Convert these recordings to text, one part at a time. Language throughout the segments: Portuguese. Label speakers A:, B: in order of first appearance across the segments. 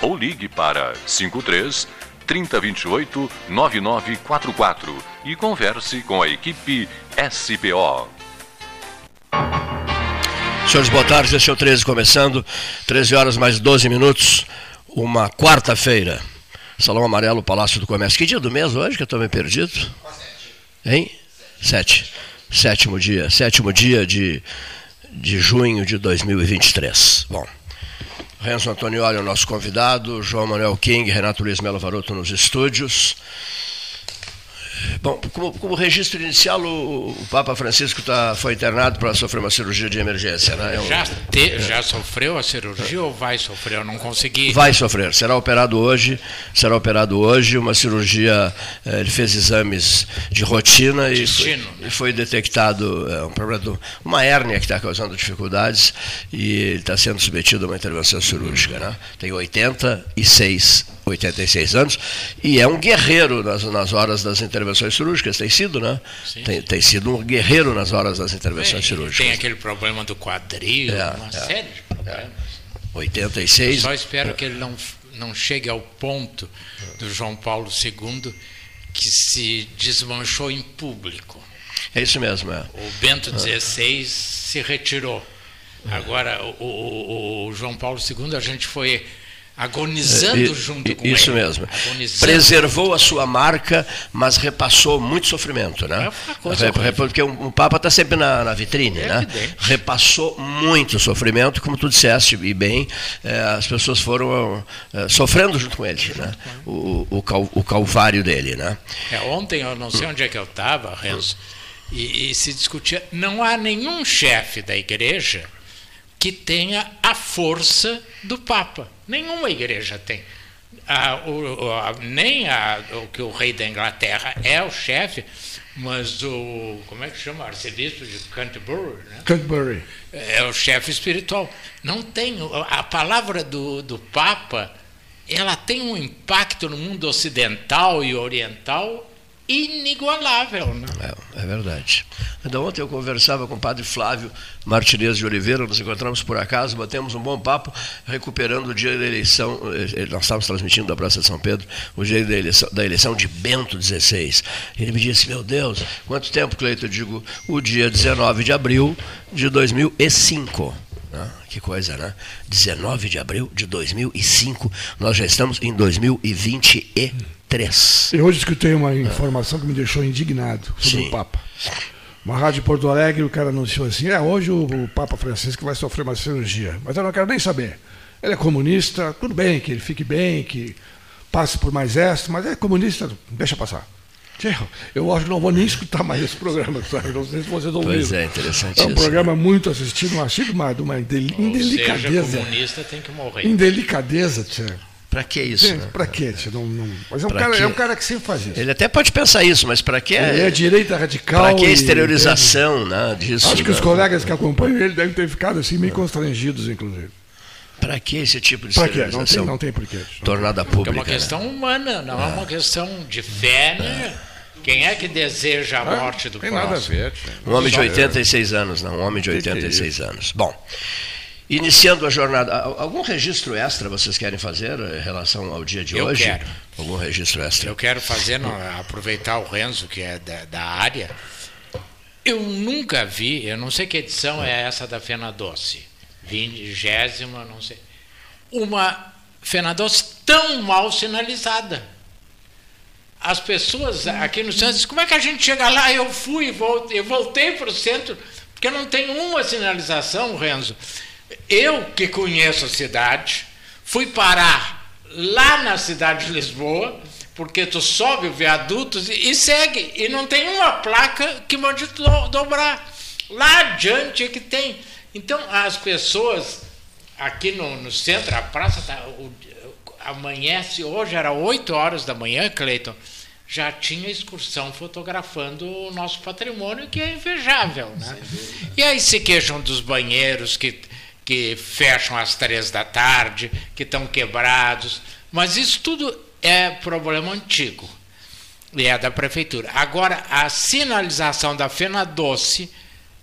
A: ou ligue para 53 3028 9944 e converse com a equipe SPO.
B: Senhores, boa tarde, esse é o 13 começando, 13 horas mais 12 minutos, uma quarta-feira. Salão Amarelo, Palácio do Comércio. Que dia do mês hoje que eu estou meio perdido? Hein? Sete. Sétimo dia, sétimo dia de, de junho de 2023. Bom. Renzo Antonioli é o nosso convidado, João Manuel King, Renato Luiz Melo Varoto nos estúdios. Bom, como, como, registro inicial, o, o Papa Francisco tá, foi internado para sofrer uma cirurgia de emergência. Né?
C: já, te, já sofreu a cirurgia ou vai sofrer? Eu não consegui.
B: Vai sofrer, será operado hoje. Será operado hoje, uma cirurgia. Eh, ele fez exames de rotina e foi, né? e foi, detectado é, um problema, uma hérnia que está causando dificuldades e ele está sendo submetido a uma intervenção cirúrgica. Né? Tem 86 86 anos, e é um guerreiro nas, nas horas das intervenções cirúrgicas, tem sido, né? Tem, tem, sido um guerreiro nas horas das intervenções Bem, cirúrgicas.
C: Tem aquele problema do quadril, é, uma é, série de problemas. É.
B: 86.
C: Eu só espero que ele não, não chegue ao ponto do João Paulo II que se desmanchou em público.
B: É isso mesmo, é.
C: O Bento XVI se retirou. Agora, o, o, o João Paulo II, a gente foi agonizando junto com
B: isso
C: ele.
B: mesmo. Agonizando. Preservou a sua marca, mas repassou muito sofrimento, né? É Porque um, um Papa está sempre na, na vitrine, é né? Evidente. Repassou muito sofrimento, como tu disseste e bem, é, as pessoas foram é, sofrendo junto com ele, né? O, o, cal, o calvário dele, né?
C: É, ontem eu não sei onde é que eu estava, Renzo, e, e se discutia, não há nenhum chefe da igreja que tenha a força do Papa. Nenhuma igreja tem. A, o, a, nem a, o que o rei da Inglaterra é o chefe, mas o. Como é que chama? Arcebispo de Canterbury. Né?
B: Canterbury.
C: É o chefe espiritual. Não tem. A palavra do, do Papa ela tem um impacto no mundo ocidental e oriental inigualável. Né?
B: É, é, verdade. Então, ontem eu conversava com o padre Flávio Martinez de Oliveira, nos encontramos por acaso, batemos um bom papo, recuperando o dia da eleição, eh, nós estávamos transmitindo da Praça de São Pedro, o dia da eleição, da eleição de Bento XVI. Ele me disse, meu Deus, quanto tempo, Cleito? Eu digo, o dia 19 de abril de 2005. Ah, que coisa, né? 19 de abril de 2005, nós já estamos em 2023.
D: Eu hoje escutei uma informação que me deixou indignado sobre Sim. o Papa. Uma rádio de Porto Alegre, o cara anunciou assim: é, hoje o, o Papa Francisco vai sofrer uma cirurgia, mas eu não quero nem saber. Ele é comunista, tudo bem, que ele fique bem, que passe por mais esta, mas é comunista, deixa passar. Eu acho que não vou nem escutar mais esse programa, sabe? Não sei se vocês ouviram.
B: Pois é, interessante.
D: É um programa muito assistido, mas achei uma, uma indelicadeza.
C: Seja comunista tem que morrer.
D: Indelicadeza, tia.
B: Para que isso? Né?
D: Para que? Não, não... Mas é um, cara, é um cara que sempre faz isso.
B: Ele até pode pensar isso, mas para que?
D: Ele é direita radical.
B: Para que a exteriorização e... né, disso?
D: Acho que os colegas que acompanham ele devem ter ficado assim meio constrangidos, inclusive.
B: Para que esse tipo de
D: pra exteriorização? Não tem, não tem porquê.
B: Tornada pública. É
C: uma questão né? humana, não é uma questão de fé, né? Quem é que deseja a morte do
D: tem
C: próximo?
D: Nada a ver,
B: um homem de 86 anos, não, um homem de 86 anos. Bom, iniciando a jornada, algum registro extra vocês querem fazer em relação ao dia de
C: eu
B: hoje?
C: Eu quero.
B: Algum registro extra?
C: Eu quero fazer, aproveitar o Renzo, que é da, da área. Eu nunca vi, eu não sei que edição é essa da Fena Doce, vigésima, não sei, uma Fena Doce tão mal sinalizada as pessoas aqui no centro dizem, como é que a gente chega lá? Eu fui, voltei, eu voltei para o centro, porque não tem uma sinalização, Renzo. Eu, que conheço a cidade, fui parar lá na cidade de Lisboa, porque tu sobe o viaduto e, segue, e não tem uma placa que mande do, dobrar. Lá adiante é que tem. Então, as pessoas aqui no, no centro, a praça tá, o, amanhece, hoje era 8 horas da manhã, Cleiton, já tinha excursão fotografando o nosso patrimônio, que é invejável. Né? E aí se queixam dos banheiros que, que fecham às três da tarde, que estão quebrados, mas isso tudo é problema antigo. E é da prefeitura. Agora, a sinalização da Fena Doce,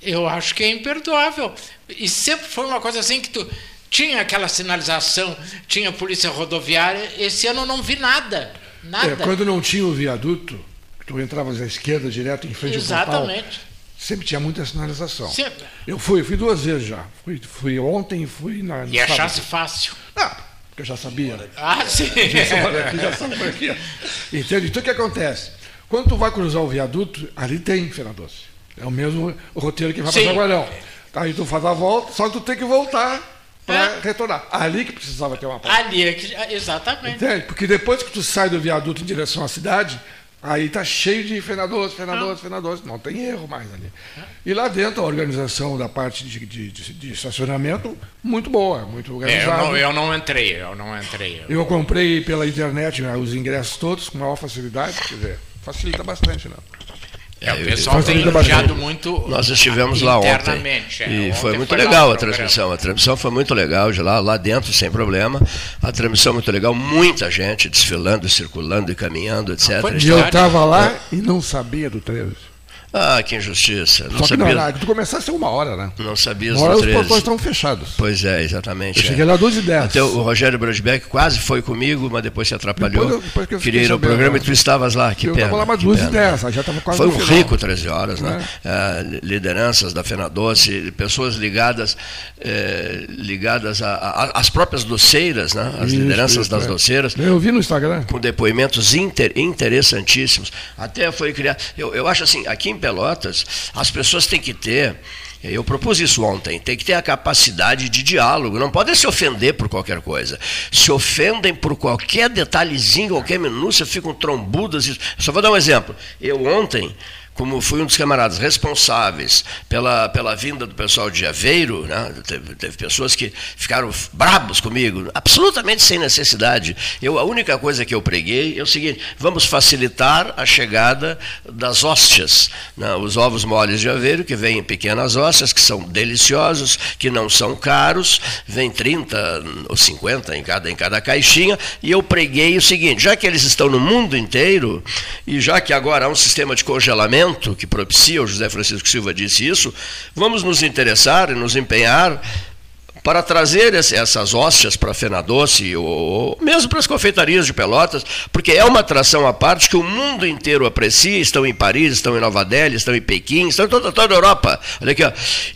C: eu acho que é imperdoável. E sempre foi uma coisa assim que tu tinha aquela sinalização, tinha polícia rodoviária, esse ano eu não vi nada. Nada. É,
D: quando não tinha o viaduto, tu entravas à esquerda direto em frente
C: Exatamente.
D: ao portal. Sempre tinha muita sinalização. Sempre. Eu fui, fui duas vezes já. Fui, fui ontem e fui na.
C: E achasse fácil.
D: Não, porque eu já sabia.
C: Ah, sim.
D: Já, já sabe por aqui. Entende? Então o que acontece? Quando tu vai cruzar o viaduto, ali tem Fena Doce. É o mesmo roteiro que vai para Jaguarão. Aí tu faz a volta, só que tu tem que voltar para é. retornar. Ali que precisava ter uma
C: placa. Ali é que, exatamente.
D: Entende? Porque depois que tu sai do viaduto em direção à cidade, aí tá cheio de fenadores, fenadores, ah. fenadores. Não tem erro mais ali. E lá dentro a organização da parte de, de, de, de estacionamento muito boa, muito organizada.
C: É, eu, não, eu não entrei, eu não entrei.
D: Eu... eu comprei pela internet né, os ingressos todos com maior facilidade, quer dizer, facilita bastante, não.
C: É, o pessoal tem elogiado muito.
B: Nós estivemos lá ontem. É, e ontem foi muito foi legal a transmissão. A transmissão foi muito legal de lá, lá dentro, sem problema. A transmissão muito legal, muita gente desfilando, circulando e caminhando, etc.
D: E eu estava lá e não sabia do 13.
B: Ah, que injustiça.
D: Não Só que sabia... não, tu começasse uma hora, né?
B: Não sabia
D: uma hora os portões estão fechados.
B: Pois é, exatamente.
D: Eu cheguei lá 12 e 10.
B: Até o Rogério Brodbeck quase foi comigo, mas depois se atrapalhou. Depois, depois que eu Queria ir ao programa e tu estavas lá. Que
D: eu
B: estava
D: lá mais 12 e 10, já estava quase
B: Foi um rico 13 horas, né? É. lideranças da Fena Doce, pessoas ligadas, eh, ligadas às próprias doceiras, né? As isso, lideranças isso, das é. doceiras.
D: Eu vi no Instagram.
B: Com depoimentos inter, interessantíssimos. Até foi criado. Eu, eu acho assim, aqui em Pelotas as pessoas têm que ter, eu propus isso ontem, tem que ter a capacidade de diálogo, não podem se ofender por qualquer coisa. Se ofendem por qualquer detalhezinho, qualquer minúcia, ficam trombudas. Só vou dar um exemplo. Eu ontem como fui um dos camaradas responsáveis pela, pela vinda do pessoal de Aveiro, né? teve, teve, pessoas que ficaram brabos comigo, absolutamente sem necessidade. Eu, a única coisa que eu preguei é o seguinte: vamos facilitar a chegada das hóstias, né? os ovos moles de Aveiro, que vêm em pequenas hóstias, que são deliciosos, que não são caros, vem 30 ou 50 em cada, em cada caixinha, e eu preguei o seguinte: já que eles estão no mundo inteiro, e já que agora há um sistema de congelamento, momento que propicia, o José Francisco Silva disse isso, vamos nos interessar e nos empenhar para trazer essas hóstias para a Fena Doce, ou mesmo para as confeitarias de Pelotas, porque é uma atração à parte que o mundo inteiro aprecia, estão em Paris, estão em Nova Delhi, estão em Pequim, estão em toda, toda a Europa. Olha aqui, ó.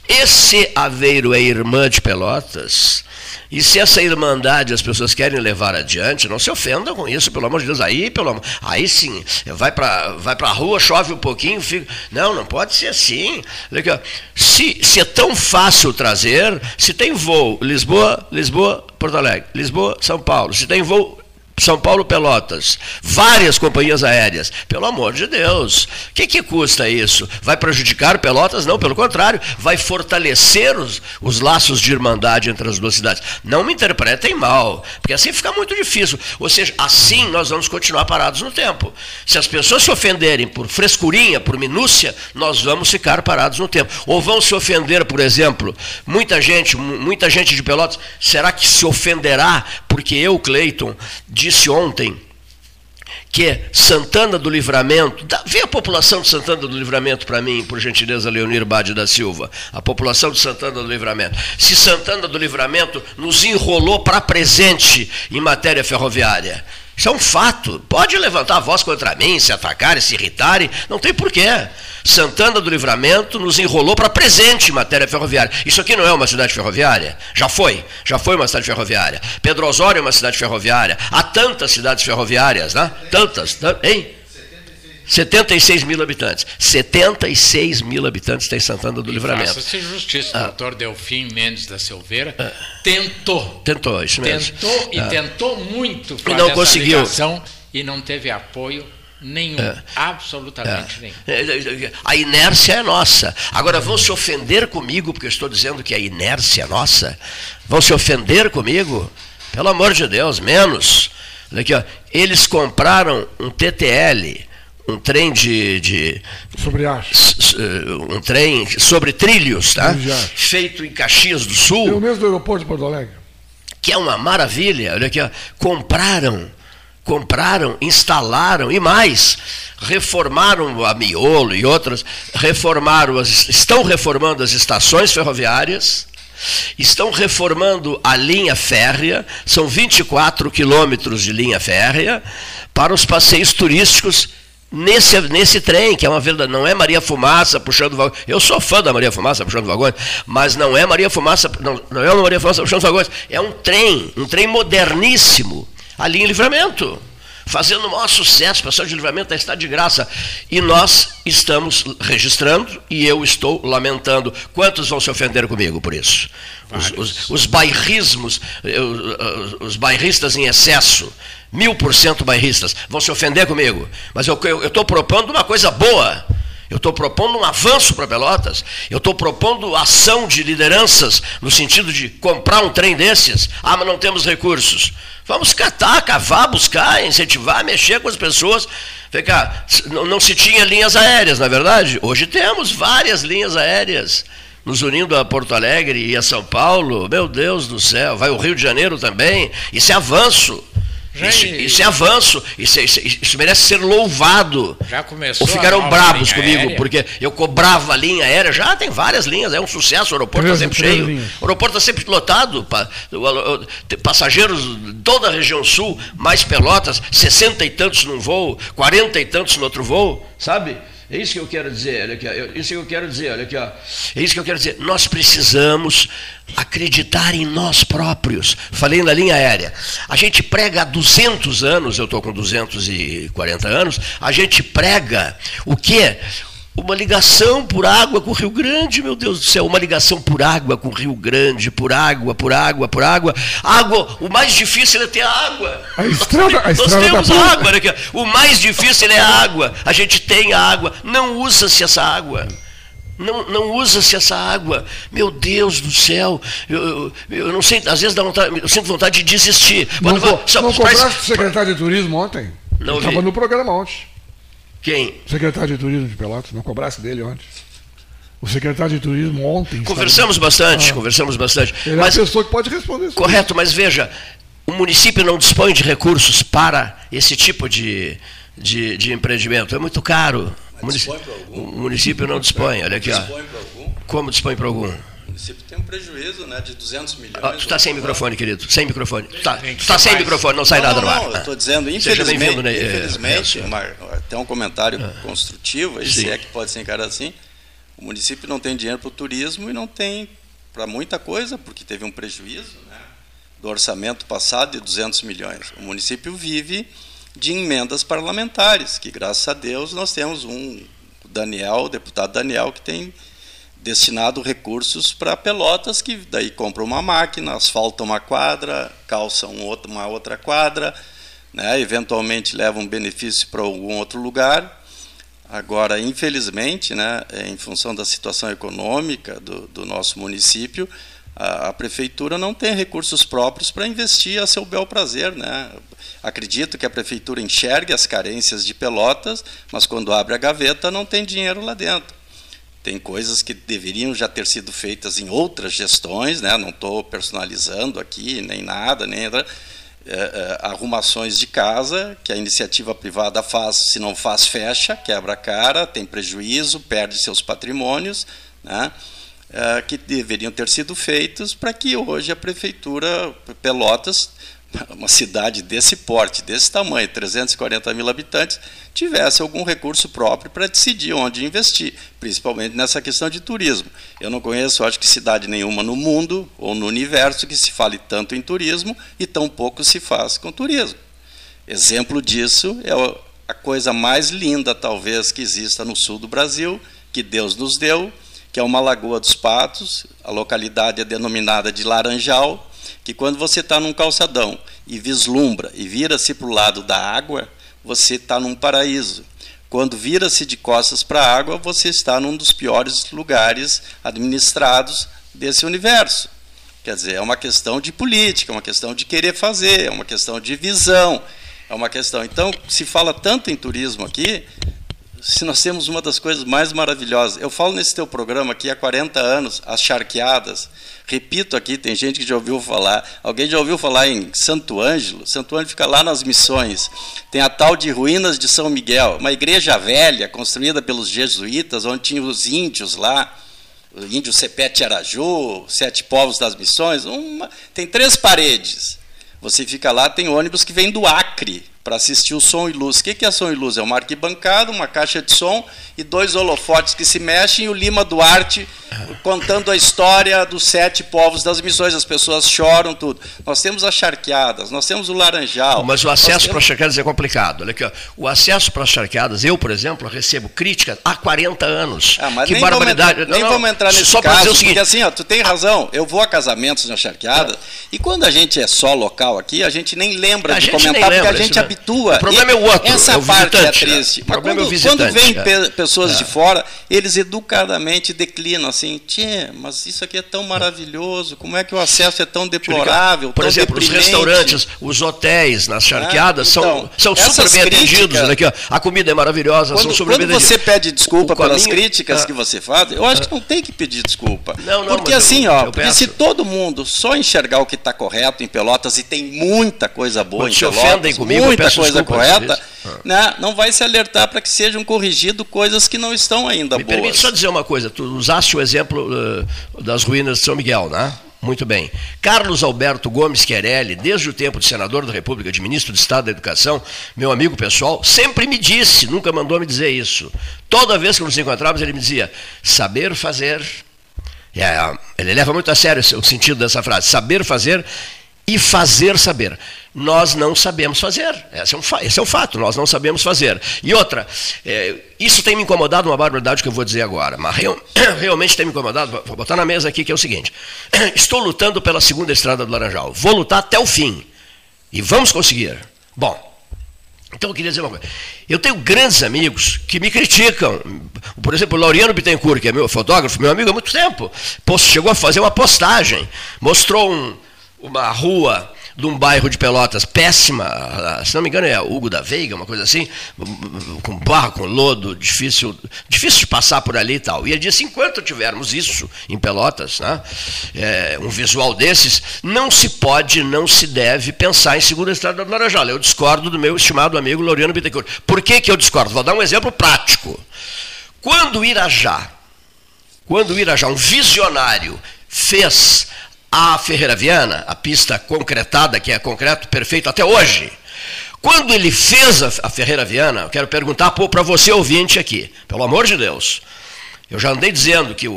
B: esse Aveiro é irmã de Pelotas, e se essa irmandade as pessoas querem levar adiante, não se ofendam com isso, pelo amor de Deus. Aí, pelo amor, aí sim, vai para vai a rua, chove um pouquinho, fica. Não, não pode ser assim. Se, se é tão fácil trazer, se tem voo Lisboa, Lisboa, Porto Alegre, Lisboa, São Paulo, se tem voo são Paulo Pelotas, várias companhias aéreas. Pelo amor de Deus, o que, que custa isso? Vai prejudicar Pelotas? Não, pelo contrário, vai fortalecer os, os laços de irmandade entre as duas cidades. Não me interpretem mal, porque assim fica muito difícil. Ou seja, assim nós vamos continuar parados no tempo. Se as pessoas se ofenderem por frescurinha, por minúcia, nós vamos ficar parados no tempo. Ou vão se ofender, por exemplo, muita gente, muita gente de Pelotas, será que se ofenderá porque eu, Cleiton, disse ontem que Santana do Livramento, vê a população de Santana do Livramento para mim, por gentileza, Leonir Bade da Silva, a população de Santana do Livramento. Se Santana do Livramento nos enrolou para presente em matéria ferroviária, isso é um fato. Pode levantar a voz contra mim, se atacarem, se irritarem, não tem porquê. Santana do Livramento nos enrolou para presente matéria ferroviária. Isso aqui não é uma cidade ferroviária? Já foi, já foi uma cidade ferroviária. Pedro Osório é uma cidade ferroviária. Há tantas cidades ferroviárias, né? Tantas, hein? 76 mil habitantes. 76 mil habitantes tem Santana do e Livramento.
C: Faça-se justiça. Ah. O doutor Delfim Mendes da Silveira ah. tentou.
B: Tentou, isso mesmo.
C: Tentou e ah. tentou muito fazer e não conseguiu. e não teve apoio Nenhum, é. absolutamente é. nenhum. É,
B: é, a inércia é nossa. Agora vão se ofender comigo, porque eu estou dizendo que a inércia é nossa? Vão se ofender comigo? Pelo amor de Deus, menos. Aqui, ó. Eles compraram um TTL, um trem de, de
D: sobre ar.
B: um trem sobre trilhos, tá? Feito em Caxias do Sul.
D: O mesmo do aeroporto de Porto Alegre.
B: Que é uma maravilha. Olha aqui, ó. compraram, compraram, instalaram e mais, reformaram a Miolo e outras, reformaram as, estão reformando as estações ferroviárias. Estão reformando a linha férrea, são 24 quilômetros de linha férrea, para os passeios turísticos nesse, nesse trem, que é uma verdade, não é Maria Fumaça puxando vagões. Eu sou fã da Maria Fumaça puxando vagões, mas não é Maria Fumaça, não, não é uma Maria Fumaça puxando vagões, é um trem, um trem moderníssimo, ali em livramento. Fazendo o maior sucesso, pessoal de livramento está de graça. E nós estamos registrando e eu estou lamentando. Quantos vão se ofender comigo por isso? Os, os, os bairrismos, os bairristas em excesso, mil por cento bairristas, vão se ofender comigo. Mas eu estou propondo uma coisa boa. Eu estou propondo um avanço para Pelotas. Eu estou propondo ação de lideranças no sentido de comprar um trem desses. Ah, mas não temos recursos. Vamos catar, cavar, buscar, incentivar, mexer com as pessoas. Cá, não, não se tinha linhas aéreas, na é verdade? Hoje temos várias linhas aéreas nos unindo a Porto Alegre e a São Paulo. Meu Deus do céu, vai o Rio de Janeiro também. Isso é avanço. Isso, isso, é avanço, isso, é, isso, isso, merece ser louvado.
C: Já começou.
B: Ou ficaram bravos comigo, aérea. porque eu cobrava a linha aérea. Já tem várias linhas, é um sucesso, o aeroporto está sempre cheio. Linhas. O aeroporto está sempre lotado. Passageiros de toda a região sul, mais pelotas, sessenta e tantos num voo, quarenta e tantos no outro voo, sabe? É isso que eu quero dizer, olha aqui, é isso que eu quero dizer, olha aqui, ó. É isso que eu quero dizer. Nós precisamos acreditar em nós próprios. Falei na linha aérea. A gente prega há 200 anos, eu estou com 240 anos, a gente prega o quê? Uma ligação por água com o Rio Grande, meu Deus do céu, uma ligação por água com o Rio Grande, por água, por água, por água. Água, o mais difícil é ter água.
D: A estrada, a
B: Nós
D: estrada
B: temos
D: da
B: água, né? O mais difícil é a água. A gente tem a água, não usa-se essa água. Não, não usa-se essa água. Meu Deus do céu. Eu, eu, eu não sei, às vezes dá vontade, eu sinto vontade de desistir.
D: Não,
B: Quando
D: co-
B: só-
D: não cobraste o secretário de turismo ontem?
B: Não
D: Estava no programa ontem.
B: Quem?
D: O secretário de turismo de Pelotas, não cobrasse dele ontem. O secretário de turismo ontem.
B: Conversamos bastante, conversamos bastante.
D: Ele
B: Mas,
D: é a pessoa que pode responder isso.
B: correto, mas veja, o município não dispõe de recursos para esse tipo de, de, de empreendimento. É muito caro. O
E: algum?
B: O município não dispõe, olha aqui. Ó.
E: Dispõe para algum?
B: Como dispõe para algum?
E: O município tem um prejuízo né, de 200 milhões.
B: Ah, tu está sem microfone, querido. Sem microfone. Tu tá, tu tá sem
C: mais.
B: microfone, não sai
E: não,
B: nada
E: não,
B: do
E: não,
B: ar.
E: eu estou dizendo, infelizmente,
B: né, eh,
E: infelizmente
B: Nelson.
E: uma- até um comentário construtivo, aí, se é que pode ser encarado assim, o município não tem dinheiro para o turismo e não tem para muita coisa, porque teve um prejuízo né, do orçamento passado de 200 milhões. O município vive de emendas parlamentares, que graças a Deus nós temos um o Daniel, o deputado Daniel, que tem destinado recursos para Pelotas, que daí compra uma máquina, asfalta uma quadra, calça um uma outra quadra, né, eventualmente leva um benefício para algum outro lugar. Agora, infelizmente, né, em função da situação econômica do, do nosso município, a, a prefeitura não tem recursos próprios para investir a seu bel prazer. Né? Acredito que a prefeitura enxergue as carências de Pelotas, mas quando abre a gaveta não tem dinheiro lá dentro. Tem coisas que deveriam já ter sido feitas em outras gestões, né? não estou personalizando aqui nem nada, nem é, é, arrumações de casa que a iniciativa privada faz, se não faz, fecha, quebra a cara, tem prejuízo, perde seus patrimônios, né? é, que deveriam ter sido feitos para que hoje a prefeitura Pelotas uma cidade desse porte, desse tamanho, 340 mil habitantes, tivesse algum recurso próprio para decidir onde investir, principalmente nessa questão de turismo. Eu não conheço, acho que cidade nenhuma no mundo ou no universo que se fale tanto em turismo e tão pouco se faz com turismo. Exemplo disso é a coisa mais linda, talvez, que exista no sul do Brasil, que Deus nos deu, que é uma Lagoa dos Patos, a localidade é denominada de Laranjal, que quando você está num calçadão e vislumbra e vira-se para o lado da água, você está num paraíso. Quando vira-se de costas para a água, você está num dos piores lugares administrados desse universo. Quer dizer, é uma questão de política, é uma questão de querer fazer, é uma questão de visão, é uma questão. Então, se fala tanto em turismo aqui, se nós temos uma das coisas mais maravilhosas. Eu falo nesse teu programa aqui há 40 anos, as charqueadas. Repito aqui, tem gente que já ouviu falar. Alguém já ouviu falar em Santo Ângelo? Santo Ângelo fica lá nas Missões. Tem a tal de Ruínas de São Miguel, uma igreja velha, construída pelos jesuítas, onde tinha os índios lá. O índio Sepete Araju, Sete Povos das Missões. Uma, tem três paredes. Você fica lá, tem ônibus que vem do Acre para assistir o som e luz. O que é som e luz? É uma arquibancada, uma caixa de som e dois holofotes que se mexem e o Lima Duarte contando a história dos sete povos das missões. As pessoas choram, tudo. Nós temos as charqueadas, nós temos o laranjal.
B: Mas o acesso
E: temos...
B: para as charqueadas é complicado. Olha aqui, ó. O acesso para as charqueadas, eu, por exemplo, recebo críticas há 40 anos.
E: Ah,
B: que
E: nem
B: barbaridade.
E: Vamos entrar, nem
B: não,
E: vamos entrar nesse
B: só para
E: caso,
B: dizer o seguinte,
E: porque assim, ó, tu tem razão. Eu vou a casamentos na charqueada e quando a gente é só local aqui, a gente nem lembra
B: A
E: de comentar
B: nem
E: porque
B: lembra,
E: a gente
B: né?
E: habitua.
B: O problema é o outro,
E: Essa
B: é o
E: parte é
B: né?
E: triste.
B: O
E: Mas
B: é
E: quando,
B: visitante,
E: quando vem
B: é.
E: pe- pessoas
B: É.
E: de fora, eles educadamente declinam assim, tchê, mas isso aqui é tão maravilhoso, como é que o acesso é tão deplorável,
B: Por
E: tão
B: exemplo, os
E: deprimente?
B: restaurantes, os hotéis nas charqueadas
E: Ah,
B: são,
E: então,
B: são super
E: essas
B: bem atendidos.
E: críticas-
B: Olha aqui, ó. A comida é maravilhosa, são
E: Quando,
B: super bem
E: quando você
B: atendidos.
E: pede desculpa
B: O
E: pelas
B: caminho-
E: críticas
B: Ah.
E: que você faz, eu acho que não tem que pedir desculpa.
B: Não, não,
E: porque assim,
B: eu-
E: ó,
B: eu
E: porque se todo mundo só enxergar o que está correto em Pelotas, e tem muita coisa boa
B: Quando
E: em Pelotas,
B: ofendem comigo,
E: muita coisa correta. Né, não vai se alertar para que sejam corrigidas coisas que não estão ainda
B: Me
E: boas.
B: permite só dizer uma coisa. Tu usaste o exemplo eh, das ruínas de São Miguel, né? Muito bem. Carlos Alberto Gomes Querelli, desde o tempo de senador da República, de ministro de Estado da Educação, meu amigo pessoal, sempre me disse, nunca mandou me dizer isso. Toda vez que nos encontrávamos, ele me dizia: saber fazer. É, ele leva muito a sério o sentido dessa frase: saber fazer e fazer saber. nós não sabemos fazer. Esse é, um, esse é um fato, nós não sabemos fazer. E outra, é, isso tem me incomodado, uma barbaridade que eu vou dizer agora, mas real, realmente tem me incomodado, vou botar na mesa aqui, que é o seguinte: estou lutando pela segunda estrada do Laranjal, vou lutar até o fim, e vamos conseguir. Bom, então eu queria dizer uma coisa. Eu tenho grandes amigos que me criticam. Por exemplo, o Laureano Bittencourt, que é meu fotógrafo, meu amigo há muito tempo, chegou a fazer uma postagem, mostrou um, uma rua de um bairro de Pelotas péssima, se não me engano é Hugo da Veiga, uma coisa assim, com barro, com lodo, difícil, difícil de passar por ali e tal. E ele disse, enquanto tivermos isso em Pelotas, né, é, um visual desses, não se pode, não se deve pensar em segunda estrada do Laranjal. Eu discordo do meu estimado amigo Laureano Bittencourt. Por que, que eu discordo? Vou dar um exemplo prático. Quando Irajá, quando Irajá, um visionário, fez a Ferreira Viana, a pista concretada, que é concreto perfeito até hoje. Quando ele fez a Ferreira Viana, eu quero perguntar para você ouvinte aqui, pelo amor de Deus. Eu já andei dizendo que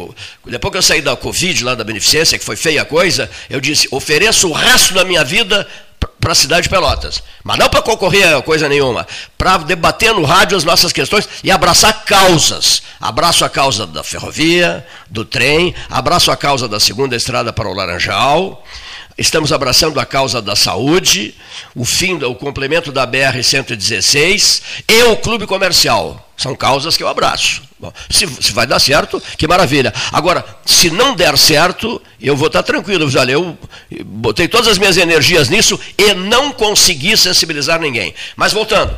B: depois que eu saí da Covid, lá da Beneficência, que foi feia a coisa, eu disse: ofereço o resto da minha vida para a cidade de Pelotas. Mas não para concorrer a coisa nenhuma, para debater no rádio as nossas questões e abraçar causas. Abraço a causa da ferrovia, do trem, abraço a causa da segunda estrada para o Laranjal, estamos abraçando a causa da saúde, o fim, o complemento da BR-116 e o clube comercial. São causas que eu abraço. Bom, se, se, vai dar certo, que maravilha. Agora, se não der certo, eu vou estar tranquilo. Olha, eu botei todas as minhas energias nisso e não consegui sensibilizar ninguém. Mas voltando.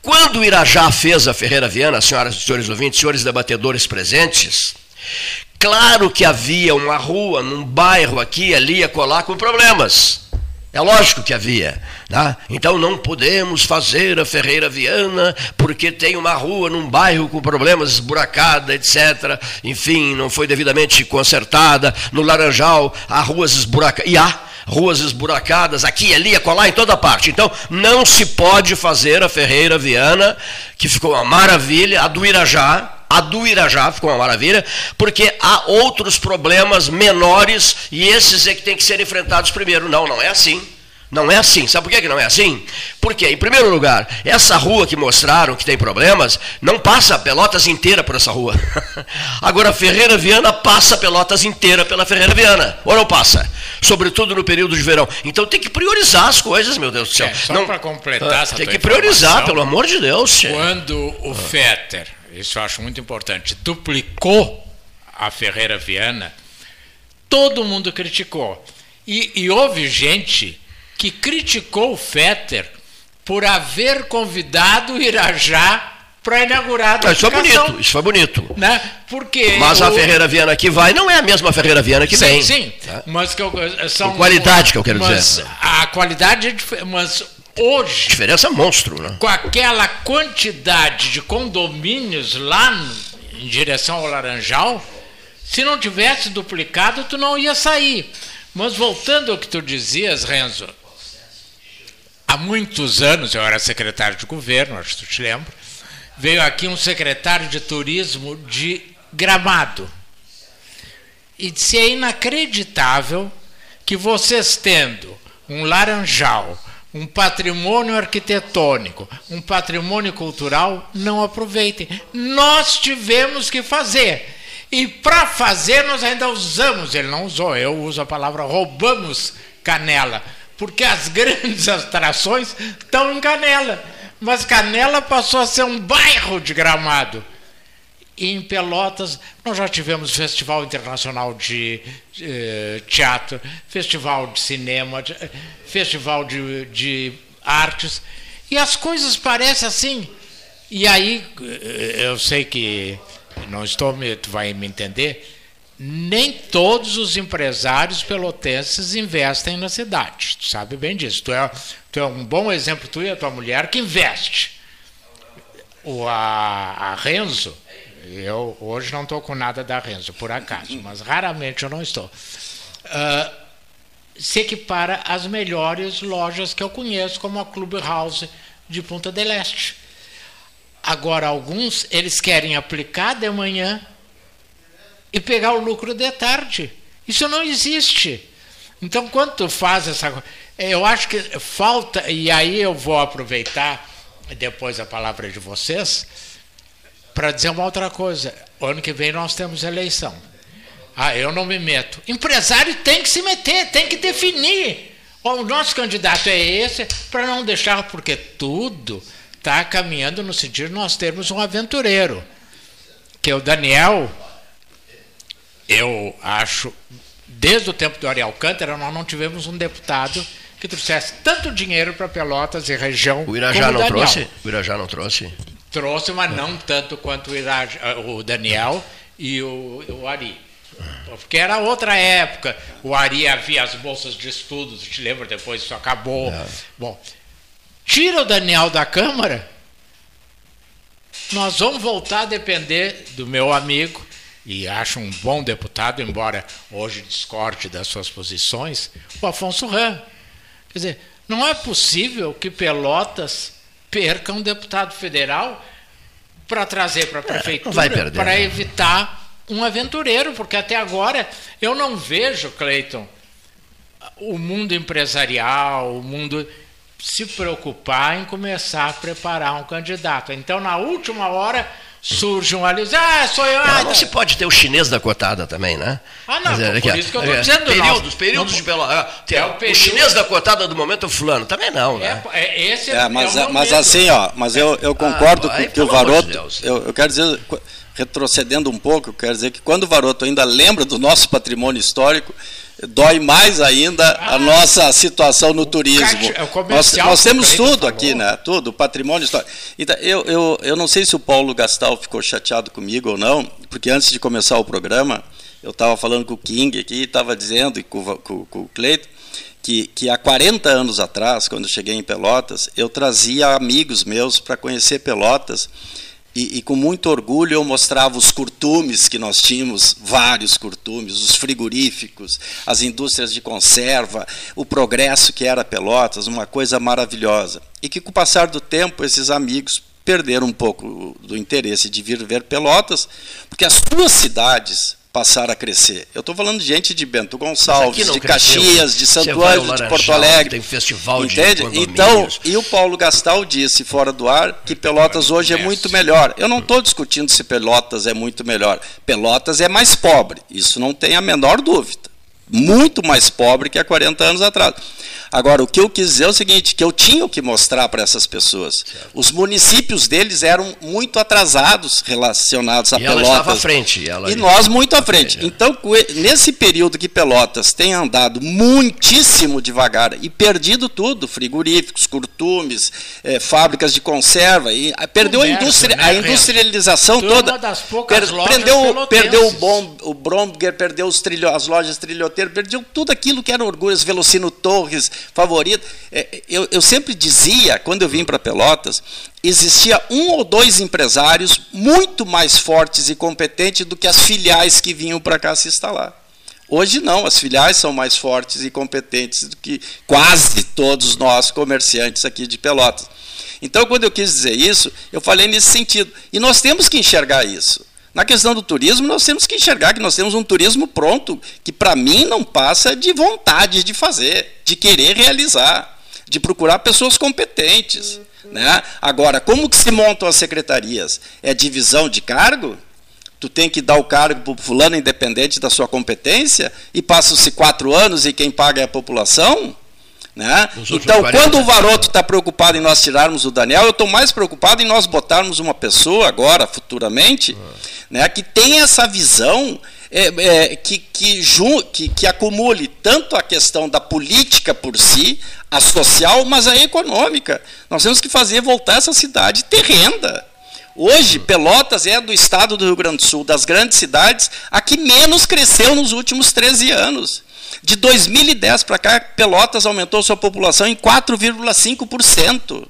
B: Quando o Irajá fez a Ferreira Viana, senhoras e senhores ouvintes, senhores debatedores presentes, claro que havia uma rua, num bairro aqui, ali, a colar com problemas. É lógico que havia. Né? Então não podemos fazer a Ferreira Viana porque tem uma rua num bairro com problemas esburacada, etc. Enfim, não foi devidamente consertada. No Laranjal há ruas esburacadas. E há ruas esburacadas aqui, ali, acolá, em toda parte. Então não se pode fazer a Ferreira Viana, que ficou uma maravilha, a do Irajá, a do Irajá ficou uma maravilha, porque há outros problemas menores e esses é que têm que ser enfrentados primeiro. Não, não é assim. Não é assim. Sabe por que não é assim? Porque, em primeiro lugar, essa rua que mostraram que tem problemas, não passa Pelotas inteira por essa rua. Agora, Ferreira Viana passa Pelotas inteira pela Ferreira Viana. Ou não passa? Sobretudo no período de verão. Então tem que priorizar as coisas, meu Deus do céu. É,
C: só para completar ah, essa
B: Tem que priorizar, pelo amor de Deus.
C: Quando o Fetter isso eu acho muito importante, duplicou a Ferreira Viana, todo mundo criticou. E, e houve gente que criticou o Fetter por haver convidado o Irajá para inaugurar a
B: Isso foi bonito, isso foi bonito.
C: Né? Porque
B: mas o... a Ferreira Viana que vai não é a mesma Ferreira Viana que
C: sim,
B: vem.
C: Sim, sim. Tá? Mas que eu, são
B: Com qualidade que eu quero dizer.
C: A qualidade é mas hoje.
B: Diferença monstro, né?
C: Com aquela quantidade de condomínios lá em direção ao Laranjal, se não tivesse duplicado, tu não ia sair. Mas voltando ao que tu dizias, Renzo, há muitos anos, eu era secretário de governo, acho que tu te lembra, veio aqui um secretário de turismo de Gramado. E disse: é inacreditável que vocês tendo um laranjal um patrimônio arquitetônico, um patrimônio cultural, não aproveitem. Nós tivemos que fazer. E para fazer, nós ainda usamos, ele não usou, eu uso a palavra roubamos canela, porque as grandes atrações estão em Canela. Mas Canela passou a ser um bairro de gramado. Em Pelotas, nós já tivemos Festival Internacional de, eh, Teatro, Festival de Cinema, de, Festival de, de Artes, e as coisas parecem assim. E aí, eh, eu sei que, não estou, tu vai me entender, nem todos os empresários pelotenses investem na cidade. Tu sabe bem disso. Tu é, tu é um bom exemplo, tu e a tua mulher, que investe. O, a, a Renzo eu hoje não estou com nada da Renzo, por acaso, mas raramente eu não estou. Uh, se equipara às melhores lojas que eu conheço, como a Clubhouse de Punta del Este. Agora, alguns, eles querem aplicar de manhã e pegar o lucro de tarde. Isso não existe. Então, quando tu faz essa coisa, eu acho que falta, e aí eu vou aproveitar depois a palavra de vocês, para dizer uma outra coisa. Ano que vem nós temos eleição. Ah, eu não me meto. Empresário tem que se meter, tem que definir. O nosso candidato é esse, para não deixar, porque tudo está caminhando no sentido de nós termos um aventureiro. Que o Daniel, eu acho, desde o tempo do Ariel Alcântara, nós não tivemos um deputado que trouxesse tanto dinheiro para Pelotas e região.
B: O Irajá não trouxe? O Irajá não trouxe?
C: Trouxe, mas não tanto quanto o, o Daniel e o, o Ari. Porque era outra época. O Ari havia as bolsas de estudos, te lembra? Depois isso acabou. É. Bom, tira o Daniel da Câmara, nós vamos voltar a depender do meu amigo, e acho um bom deputado, embora hoje discorde das suas posições, o Afonso Ram. Quer dizer, não é possível que Pelotas perca um deputado federal para trazer para a é, prefeitura é, para né? evitar um aventureiro, porque até agora eu não vejo, Cleiton, o mundo empresarial, o mundo se preocupar em começar a preparar um candidato. Então, na última hora, surge um ali, ah, sou eu.
B: Não, não se pode ter o chinês da cotada também, né?
C: Ah, não, dizer, por isso que eu estou é, dizendo.
B: Períodos, períodos não, de pelo, é, é o, período... o, chinês da cotada do momento é o fulano, também não, né?
E: É, é esse é, mas, é mas assim, ó, mas eu, eu concordo ah, com que o Varoto, de eu, eu quero dizer, retrocedendo um pouco, eu quero dizer que quando o Varoto ainda lembra do nosso patrimônio histórico, dói mais ainda a ah, nossa situação no turismo. É nós, nós temos tudo aqui, né? Tudo, patrimônio histórico. Então, eu, eu, eu não sei se o Paulo Gastal ficou chateado comigo ou não, porque antes de começar o programa, eu estava falando com o King aqui, estava dizendo, e com, com, com o Cleito, que, que há 40 anos atrás, quando cheguei em Pelotas, eu trazia amigos meus para conhecer Pelotas e, e, com muito orgulho eu mostrava os curtumes que nós tínhamos, vários curtumes, os frigoríficos, as indústrias de conserva, o progresso que era Pelotas, uma coisa maravilhosa. E que com o passar do tempo esses amigos perderam um pouco do interesse de vir ver Pelotas, porque as suas cidades passar a crescer. Eu estou falando de gente de Bento Gonçalves, de cresceu. Caxias, de Santo Ângelo, de Porto Alegre.
B: Tem festival
E: Entende?
B: de
E: Então, e o Paulo Gastal disse fora do ar que Pelotas hoje é muito melhor. Eu não estou discutindo se Pelotas é muito melhor. Pelotas é mais pobre, isso não tem a menor dúvida muito mais pobre que há 40 anos atrás. Agora, o que eu quis dizer é o seguinte, que eu tinha que mostrar para essas pessoas. Certo. Os municípios deles eram muito atrasados relacionados a e Pelotas. Ela
B: estava à frente.
E: Ela e nós muito à frente. Então, nesse período que Pelotas tem andado muitíssimo devagar e perdido tudo, frigoríficos, curtumes, é, fábricas de conserva, e perdeu Comércio, a, indústria, né, a industrialização toda.
C: Das poucas
E: per, perdeu, perdeu o, bom, o Bromger, perdeu os trilho, as lojas trilhoteiras, perdeu tudo aquilo que era orgulho, Velocino Torres, favorito. É, eu, eu sempre dizia, quando eu vim para Pelotas, existia um ou dois empresários muito mais fortes e competentes do que as filiais que vinham para cá se instalar. Hoje não, as filiais são mais fortes e competentes do que quase todos nós comerciantes aqui de Pelotas. Então, quando eu quis dizer isso, eu falei nesse sentido. E nós temos que enxergar isso. Na questão do turismo, nós temos que enxergar que nós temos um turismo pronto, que para mim não passa de vontade de fazer, de querer realizar, de procurar pessoas competentes. Né? Agora, como que se montam as secretarias? É divisão de cargo? Tu tem que dar o cargo para o fulano independente da sua competência e passam-se quatro anos e quem paga é a população? Né? Então, quando o Varoto está preocupado em nós tirarmos o Daniel, eu estou mais preocupado em nós botarmos uma pessoa agora, futuramente, ah. né, que tenha essa visão é, é, que, que, que, que, acumule tanto a questão da política por si, a social, mas a econômica. Nós temos que fazer voltar essa cidade ter renda. Hoje, Pelotas é do estado do Rio Grande do Sul, das grandes cidades, a que menos cresceu nos últimos 13 anos. De 2010 para cá, Pelotas aumentou sua população em 4,5%.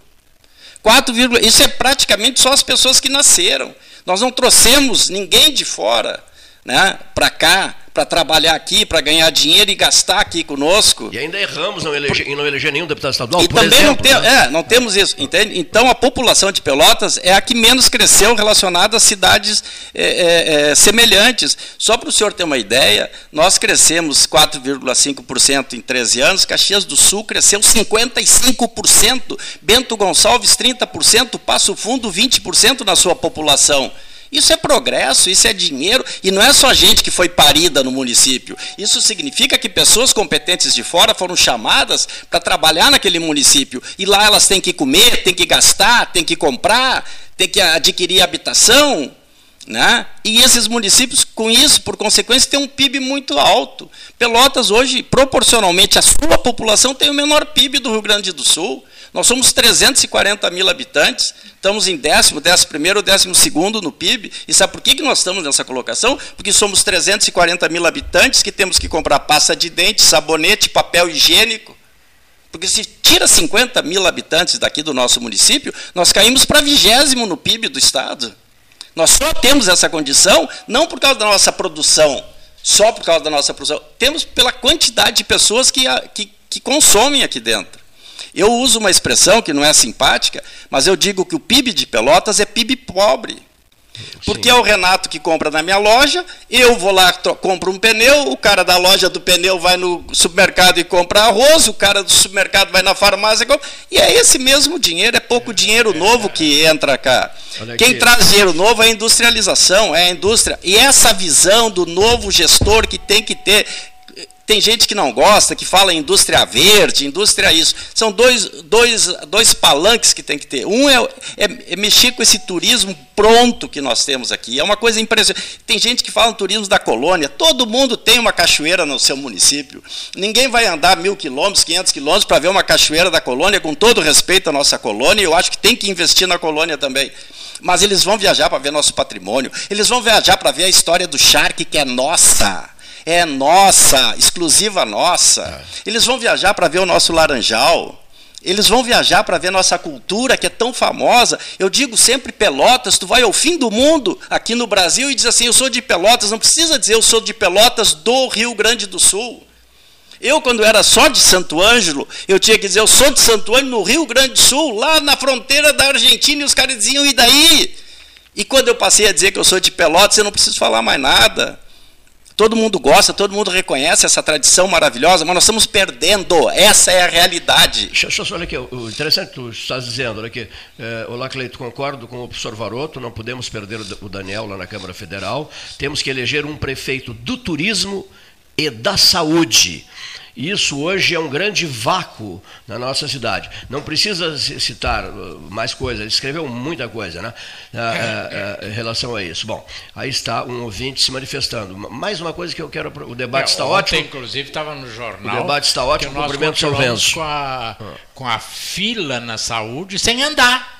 E: 4, isso é praticamente só as pessoas que nasceram. Nós não trouxemos ninguém de fora né, para cá para trabalhar aqui, para ganhar dinheiro e gastar aqui conosco.
B: E ainda erramos não eleger, em não eleger nenhum deputado estadual,
E: e também exemplo, não, tem, né? é, não temos isso, entende? Então a população de Pelotas é a que menos cresceu relacionada a cidades é, é, é semelhantes. Só para o senhor ter uma ideia, nós crescemos 4,5% em 13 anos, Caxias do Sul cresceu 55%, Bento Gonçalves 30%, Passo Fundo 20% na sua população. Isso é progresso, isso é dinheiro, e não é só gente que foi parida no município. Isso significa que pessoas competentes de fora foram chamadas para trabalhar naquele município. E lá elas têm que comer, têm que gastar, têm que comprar, têm que adquirir habitação. Né? E esses municípios, com isso, por consequência, têm um PIB muito alto. Pelotas, hoje, proporcionalmente à sua população, tem o menor PIB do Rio Grande do Sul. Nós somos 340 mil habitantes, estamos em décimo, décimo primeiro, décimo segundo no PIB. E sabe por que, que nós estamos nessa colocação? Porque somos 340 mil habitantes que temos que comprar pasta de dente, sabonete, papel higiênico. Porque se tira 50 mil habitantes daqui do nosso município, nós caímos para vigésimo no PIB do Estado. Nós só temos essa condição não por causa da nossa produção, só por causa da nossa produção, temos pela quantidade de pessoas que, que, que consomem aqui dentro. Eu uso uma expressão que não é simpática, mas eu digo que o PIB de Pelotas é PIB pobre. Porque Sim. é o Renato que compra na minha loja, eu vou lá, compro um pneu, o cara da loja do pneu vai no supermercado e compra arroz, o cara do supermercado vai na farmácia e compra. E é esse mesmo dinheiro, é pouco dinheiro novo que entra cá. Quem traz dinheiro novo é a industrialização, é a indústria. E essa visão do novo gestor que tem que ter tem gente que não gosta, que fala indústria verde, indústria isso. São dois, dois, dois palanques que tem que ter. Um é, é, é, mexer com esse turismo pronto que nós temos aqui. É uma coisa impressionante. Tem gente que fala turismo da colônia. Todo mundo tem uma cachoeira no seu município. Ninguém vai andar mil quilômetros, quinhentos quilômetros para ver uma cachoeira da colônia, com todo respeito à nossa colônia. Eu acho que tem que investir na colônia também mas eles vão viajar para ver nosso patrimônio, eles vão viajar para ver a história do charque que é nossa é nossa, exclusiva nossa. É. Eles vão viajar para ver o nosso laranjal. Eles vão viajar para ver nossa cultura que é tão famosa. Eu digo sempre Pelotas, tu vai ao fim do mundo aqui no Brasil e diz assim: "Eu sou de Pelotas", não precisa dizer eu sou de Pelotas do Rio Grande do Sul. Eu, quando era só de Santo Ângelo, eu tinha que dizer, eu sou de Santo Ângelo, no Rio Grande do Sul, lá na fronteira da Argentina, e os caras diziam, e daí? E quando eu passei a dizer que eu sou de Pelotas, eu não preciso falar mais nada. Todo mundo gosta, todo mundo reconhece essa tradição maravilhosa, mas nós estamos perdendo. Essa é a realidade.
B: Deixa, olhar aqui. O interessante que tu estás dizendo, olha aqui. É, olá, Cleito, concordo com o professor Varoto, não podemos perder o Daniel lá na Câmara Federal. Temos que eleger um prefeito do turismo e da saúde. Isso hoje é um grande vácuo na nossa cidade. Não precisa citar uh, mais coisas, ele escreveu muita coisa né, em relação a isso. Bom, aí está um ouvinte se manifestando. Mais uma coisa que eu quero. O debate é, está ontem, ótimo.
C: Inclusive, estava no jornal.
B: O debate está ótimo, cumprimento seu Venço.
C: Com a, com a fila na saúde sem andar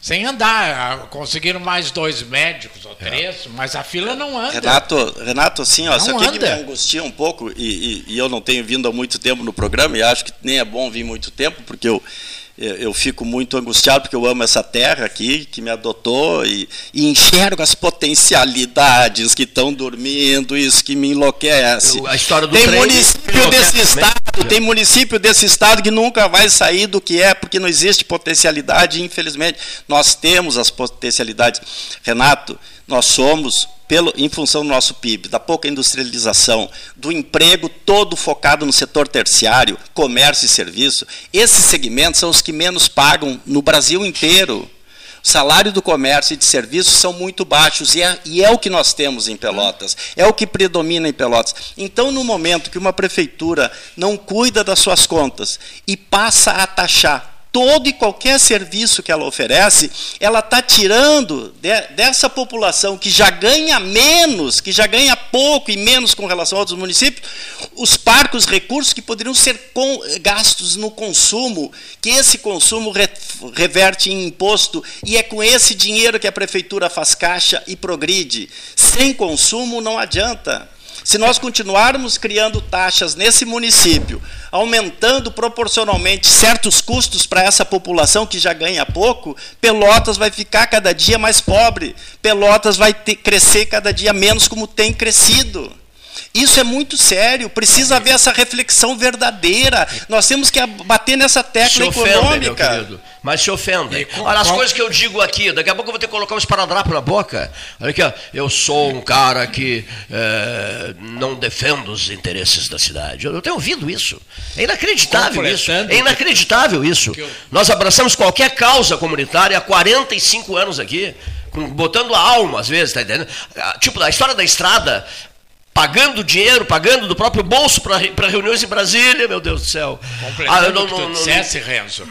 C: sem andar. Conseguiram mais dois médicos ou é. três, é. mas a fila não anda.
E: Renato, Renato assim, ó, só que me angustia um pouco, e, e, e, eu não tenho vindo há muito tempo no programa, e acho que nem é bom vir muito tempo, porque eu eu fico muito angustiado porque eu amo essa terra aqui que me adotou e, e enxergo as potencialidades que estão dormindo, isso que me enlouquece.
B: A história do
E: tem
B: trem,
E: município desse estado, tem município desse estado que nunca vai sair do que é porque não existe potencialidade, infelizmente. Nós temos as potencialidades. Renato, nós somos pelo, em função do nosso PIB, da pouca industrialização, do emprego todo focado no setor terciário, comércio e serviço, esses segmentos são os que menos pagam no Brasil inteiro. O salário do comércio e de serviços são muito baixos, e é, e é o que nós temos em Pelotas, é o que predomina em Pelotas. Então, no momento que uma prefeitura não cuida das suas contas e passa a taxar todo e qualquer serviço que ela oferece, ela está tirando de, dessa população que já ganha menos, que já ganha pouco e menos com relação a outros municípios, os parcos recursos que poderiam ser com, gastos no consumo, que esse consumo re, reverte em imposto, e é com esse dinheiro que a prefeitura faz caixa e progride. Sem consumo não adianta. Se nós continuarmos criando taxas nesse município, aumentando proporcionalmente certos custos para essa população que já ganha pouco, Pelotas vai ficar cada dia mais pobre. Pelotas vai ter, crescer cada dia menos como tem crescido. Isso é muito sério. Precisa haver essa reflexão verdadeira. Nós temos que bater nessa tecla se econômica.
B: Ofende, mas se ofendem. Olha, as coisas que eu digo aqui, daqui a pouco eu vou ter que colocar um esparadrapo na boca. Olha aqui, ó, eu sou um cara que é, não defendo os interesses da cidade. Eu, tenho ouvido isso. É inacreditável isso. É inacreditável isso. Nós abraçamos qualquer causa comunitária há 45 anos aqui botando a alma, às vezes, tá entendendo? Ah, tipo, a história da estrada, pagando dinheiro, pagando do próprio bolso para reuniões em Brasília, meu Deus do céu.
C: Completando ah, não, o que tu não, dissesse, não... Renzo,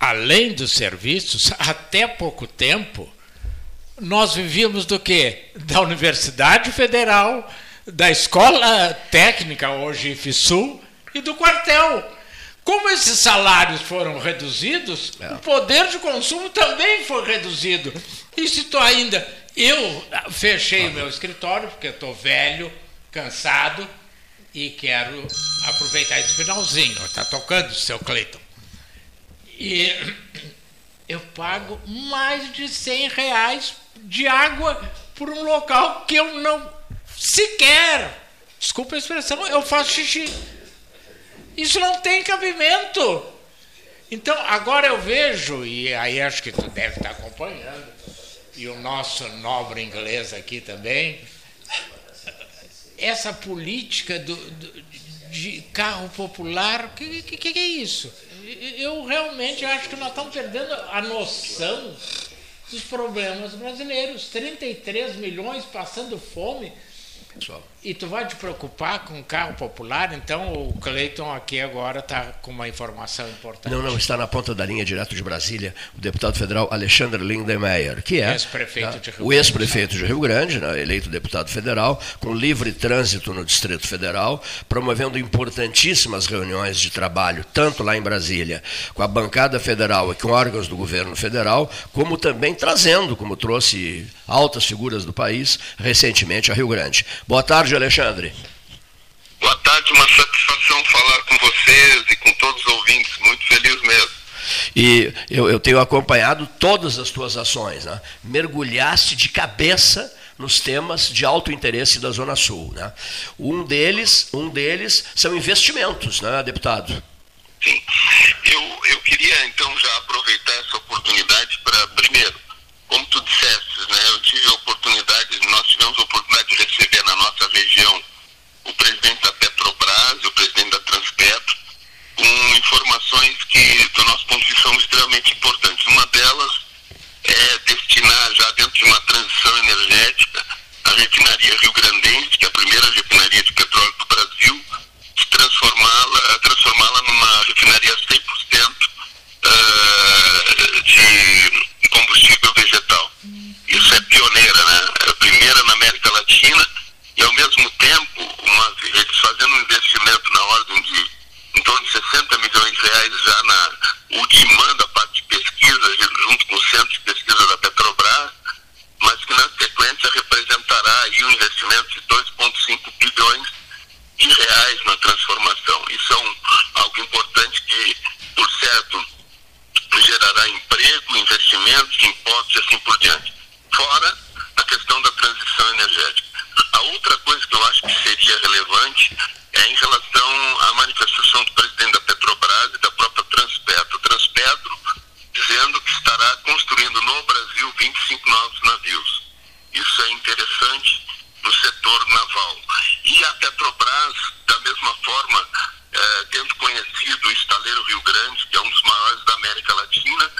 C: além dos serviços, até pouco tempo, nós vivíamos do quê? Da Universidade Federal, da Escola Técnica, hoje IFSUL, e do quartel. Como esses salários foram reduzidos, é. o poder de consumo também foi reduzido. E se tu ainda eu fechei o meu escritório, porque estou velho, cansado e quero aproveitar esse finalzinho. Está tocando o seu Cleiton. E eu pago mais de 100 reais de água por um local que eu não sequer, desculpa a expressão, eu faço xixi. Isso não tem cabimento. Então, agora eu vejo, e aí acho que tu deve estar acompanhando, e o nosso nobre inglês aqui também, essa política do, do, de carro popular, o que, que, que, é isso? Eu realmente acho que nós estamos perdendo a noção dos problemas brasileiros. 33 milhões passando fome pessoal. E tu vai te preocupar com o carro popular? Então o Cleiton aqui agora está com uma informação importante.
B: Não, não, está na ponta da linha, direto de Brasília, o deputado federal Alexandre Lindemeyer, que é
C: ex-prefeito tá, de Rio
B: o ex-prefeito de Rio Grande, né, eleito deputado federal, com livre trânsito no Distrito Federal, promovendo importantíssimas reuniões de trabalho, tanto lá em Brasília, com a bancada federal e com órgãos do governo federal, como também trazendo, como trouxe altas figuras do país recentemente a Rio Grande. Boa tarde, Alexandre.
F: Boa tarde, uma satisfação falar com vocês e com todos os ouvintes. Muito feliz mesmo.
B: E eu, eu tenho acompanhado todas as tuas ações. Né? Mergulhaste de cabeça nos temas de alto interesse da Zona Sul. Né? Um, deles, um deles são investimentos, né, deputado?
F: Sim. Eu, eu queria, então, já aproveitar essa oportunidade para, primeiro, como tu disseste, né, eu tive a oportunidade, nós tivemos a oportunidade de receber região o presidente da Petrobras e o presidente da Transpetro, com informações que, do nosso ponto de vista, são extremamente importantes. Uma delas é destinar, já dentro de uma transição energética, a refinaria Rio Grandense, que é a primeira refinaria de petróleo do Brasil, transformá-la transformá numa refinaria 100% uh, de combustível vegetal. Isso é pioneira, né? É a primeira na América Latina e, ao mesmo tempo, uma, eles fazendo um investimento na ordem de em torno de 60 milhões de reais já na ultimando a parte de pesquisa, junto com o Centro de Pesquisa da Petrobras, mas que na sequência representará aí um investimento de 2,5 bilhões de reais na transformação. Isso é um, algo importante que, por certo, gerará emprego, investimentos, impostos e assim por diante. Fora a questão da transição energética. A outra coisa que eu acho que seria relevante é em relação à manifestação do presidente da Petrobras e da própria Transpetro. Transpetro dizendo que estará construindo no Brasil 25 novos navios. Isso é interessante no setor naval. E a Petrobras, da mesma forma, eh, tendo conhecido o estaleiro Rio Grande, que é um dos maiores da América Latina,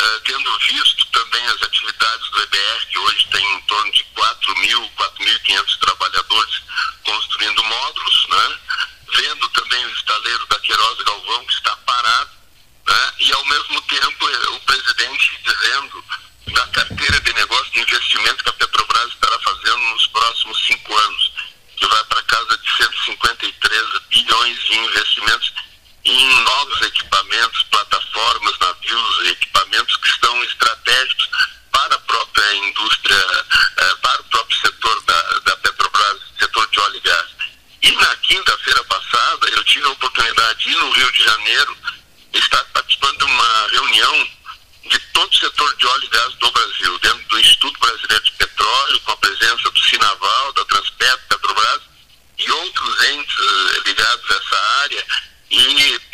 F: eh, tendo visto também as atividades do EBR, que hoje tem em torno de 4 mil, 4.500 trabalhadores construindo módulos, né? vendo também o estaleiro da Queiroz Galvão, que está parado, né? e ao mesmo tempo eh, o presidente dizendo da carteira de negócio de investimento que a Petrobras estará fazendo nos próximos cinco anos que vai para casa de 153 bilhões de investimentos em novos equipamentos, plataformas, navios, equipamentos que estão estratégicos para a própria indústria, eh, para o próprio setor da, da Petrobras, setor de óleo e gás. E na quinta-feira passada, eu tive a oportunidade de ir no Rio de Janeiro estar participando de uma reunião de todo o setor de óleo e gás do Brasil, dentro do Instituto Brasileiro de Petróleo, com a presença do Sinaval, da Transpetro, Petrobras e outros entes eh, ligados a essa área И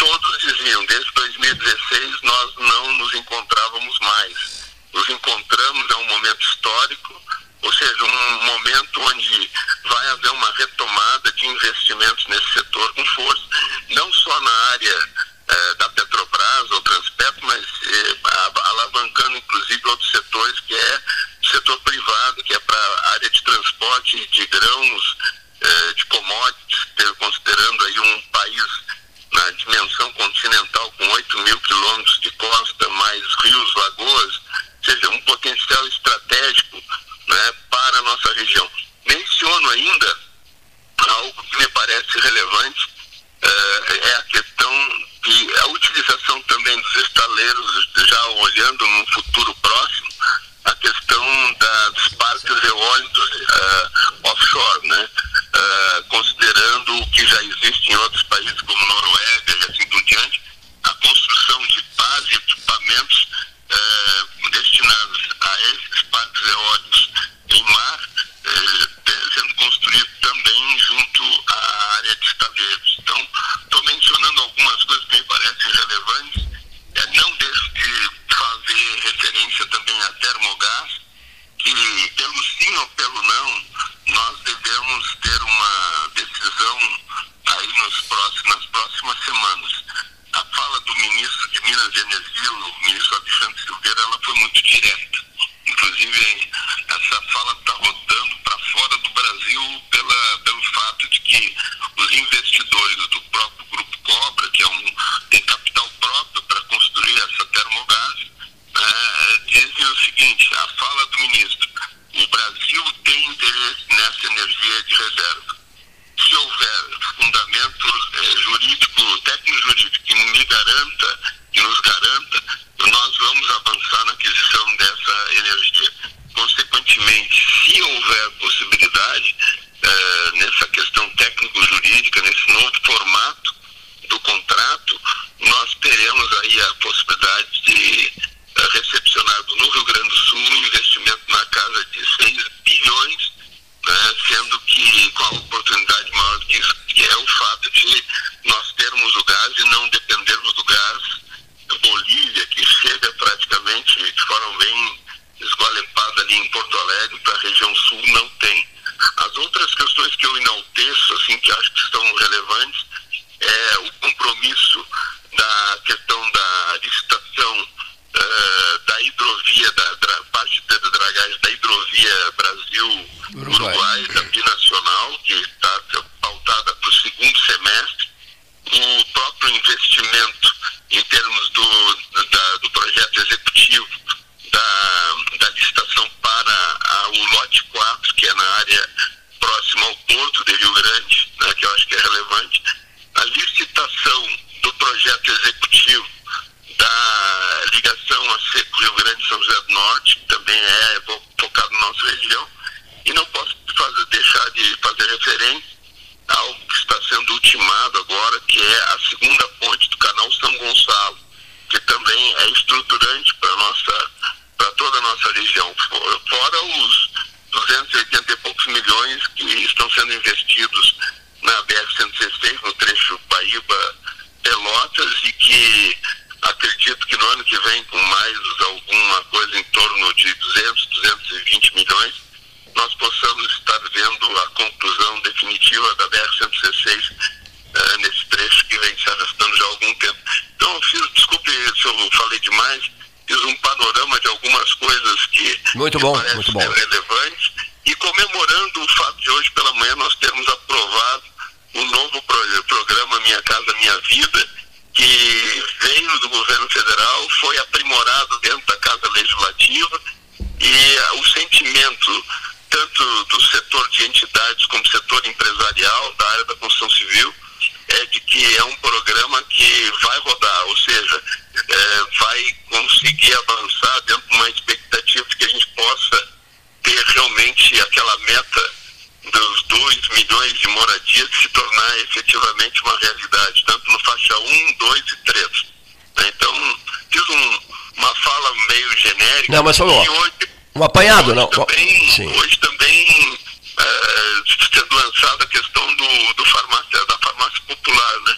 F: acompanhado, não. Também,
B: Sim.
F: Hoje também é, sendo lançada a questão do, do farmácia, da farmácia popular, né?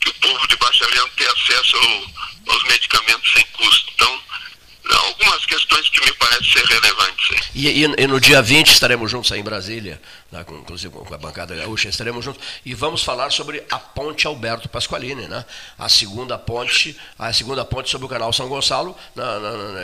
F: Que o povo de Baixa Leão tem acesso ao, aos medicamentos sem custo. Então, algumas questões que me parecem ser relevantes.
B: E, e, e, no dia 20 estaremos juntos aí em Brasília inclusive com a bancada gaúcha, estaremos juntos. E vamos falar sobre a ponte Alberto Pasqualini, né? A segunda ponte, a segunda ponte sobre o canal São Gonçalo. Na, na, na,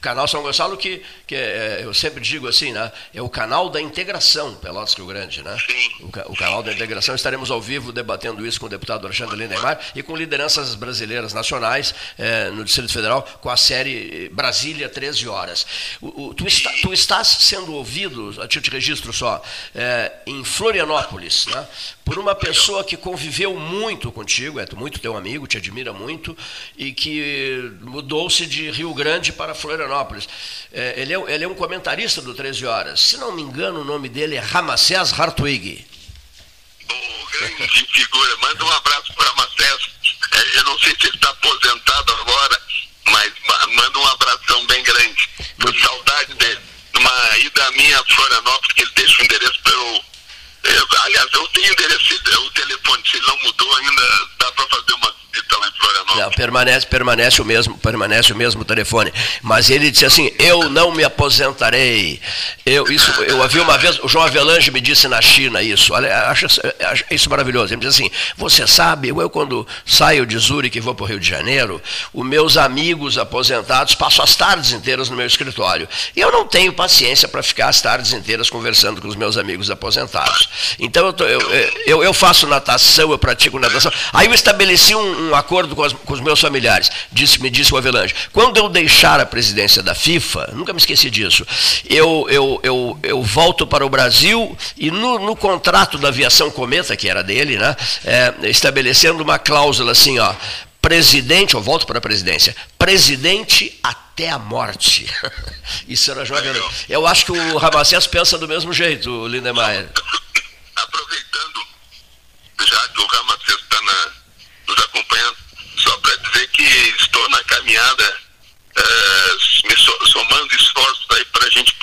B: canal São Gonçalo que, que é, eu sempre digo assim, né? É o canal da integração Pelotas Rio Grande, né? Sim o canal da integração. Estaremos ao vivo debatendo isso com o deputado Alexandre Lindemar e com lideranças brasileiras nacionais eh, no Distrito Federal, com a série eh, Brasília 13 Horas. O, o, tu, está, tu, estás sendo ouvido, a título registro só, eh, em Florianópolis, né, por uma pessoa que conviveu muito contigo, é muito teu amigo, te admira muito, e que mudou-se de Rio Grande para Florianópolis. Ele, é, ele é um comentarista do 13 Horas. Se não me engano, o nome dele é Ramacés Hartwig.
F: Figura. Manda um abraço para Ramacés. É, eu não sei se ele está aposentado agora, mas manda um abração bem grande. Por saudade dele. Uma ida minha a Florianópolis, que ele deixa o endereço para eu. Aliás, eu tenho endereço, o telefone, se ele não mudou ainda, dá para fazer uma visita lá em Florianópolis.
B: Permanece, permanece o mesmo, permanece o mesmo telefone. Mas ele disse assim: eu não me aposentarei. Eu, isso, eu havia uma vez, o João Avelange me disse na China isso. Olha, acho, acho isso maravilhoso. Ele me disse assim: você sabe, eu quando saio de Zurique e vou para o Rio de Janeiro, os meus amigos aposentados passam as tardes inteiras no meu escritório. E eu não tenho paciência para ficar as tardes inteiras conversando com os meus amigos aposentados. Então eu, tô, eu, eu, eu, faço natação, eu pratico natação. Aí eu estabeleci um, um acordo com, as, com, os meus familiares. Disse, me disse o Avelange: quando eu deixar a presidência da FIFA, nunca me esqueci disso, eu, eu, eu, eu volto para o Brasil e no, no contrato da aviação Cometa, que era dele, né, é, estabelecendo uma cláusula assim, ó, presidente, eu volto para a presidência, presidente até a morte. Isso era jovem. Eu acho que o Ramacés pensa do mesmo jeito, Lindemeyer.
F: Aproveitando, já que o Ramacés está nos acompanhando, só para dizer que estou na caminhada, uh, me somando esforços aí para a gente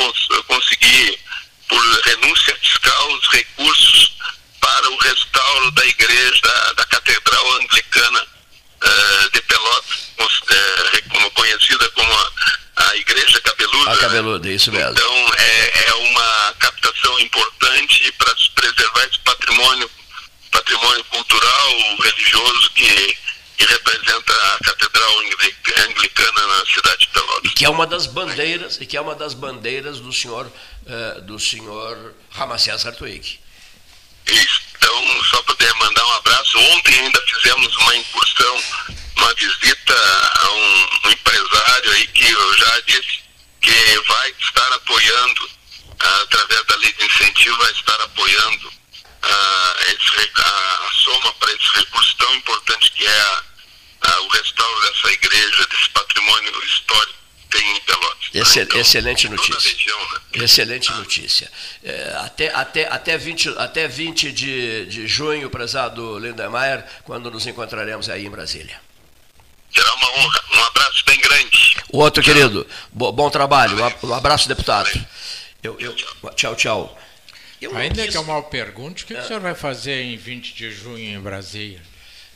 F: conseguir, por renúncia fiscal, os recursos para o restauro da igreja, da, da Catedral Anglicana uh, de Pelotas, uh, conhecida como a, a Igreja Cabeluda.
B: A Cabeluda, isso mesmo.
F: Então, é, é uma captação importante para preservar esse patrimônio, patrimônio cultural, religioso que que representa a Catedral Anglicana na cidade de Pelotas.
B: E que é uma das bandeiras, e que é uma das bandeiras do senhor, uh, do senhor Ramacés Hartwig.
F: Isso. Então, só poder mandar um abraço. Ontem ainda fizemos uma incursão, uma visita a um, um empresário aí que eu já disse que vai estar apoiando, uh, através da lei de incentivo, vai estar apoiando uh, esse, a soma para esse recurso tão importante que é a ah, o restauro dessa igreja, desse patrimônio histórico tem em Pelotas.
B: Excel, então, excelente notícia. Região, né? Excelente ah. notícia. É, até, até, até 20, até 20 de, de junho, prezado Lindemeyer, quando nos encontraremos aí em Brasília.
F: Será uma honra. Um abraço bem grande.
B: O outro, tchau. querido. Bo, bom trabalho. Um abraço, deputado. Eu, eu, tchau, tchau.
C: Eu Ainda quis... que eu mal pergunte, o que, é. que o senhor vai fazer em 20 de junho em Brasília?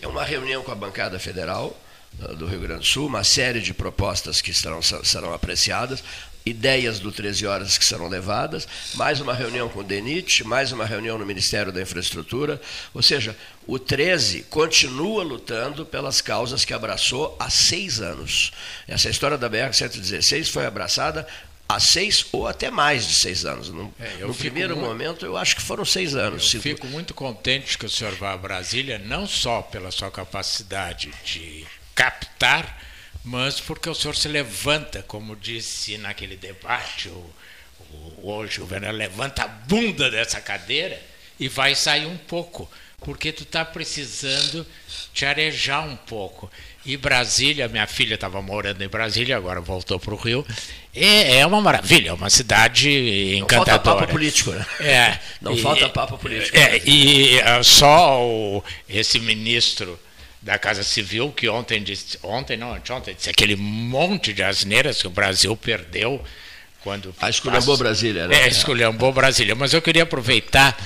B: É uma reunião com a bancada federal uh, do Rio Grande do Sul, uma série de propostas que serão, serão apreciadas, ideias do 13 horas que serão levadas, mais uma reunião com o DENIT, mais uma reunião no Ministério da Infraestrutura, ou seja, o 13 continua lutando pelas causas que abraçou há seis anos. Essa história da BR-116 foi abraçada há seis ou até mais de seis anos. No, é, no primeiro muito, momento, eu acho que foram seis anos.
C: Eu fico muito contente que o senhor vá a Brasília, não só pela sua capacidade de captar, mas porque o senhor se levanta, como disse naquele debate, o, o, hoje o Werner levanta a bunda dessa cadeira e vai sair um pouco, porque tu está precisando te arejar um pouco. E Brasília, minha filha estava morando em Brasília, agora voltou para o Rio. É, é uma maravilha, é uma cidade encantadora. Não
B: falta papo político, né?
C: É.
B: Não e, falta papo político.
C: É, e uh, só o, esse ministro da Casa Civil, que ontem disse, ontem não, ontem disse aquele monte de asneiras que o Brasil perdeu quando.
B: A esculhambou Brasília,
C: né? É, esculhambou Brasília. Mas eu queria aproveitar,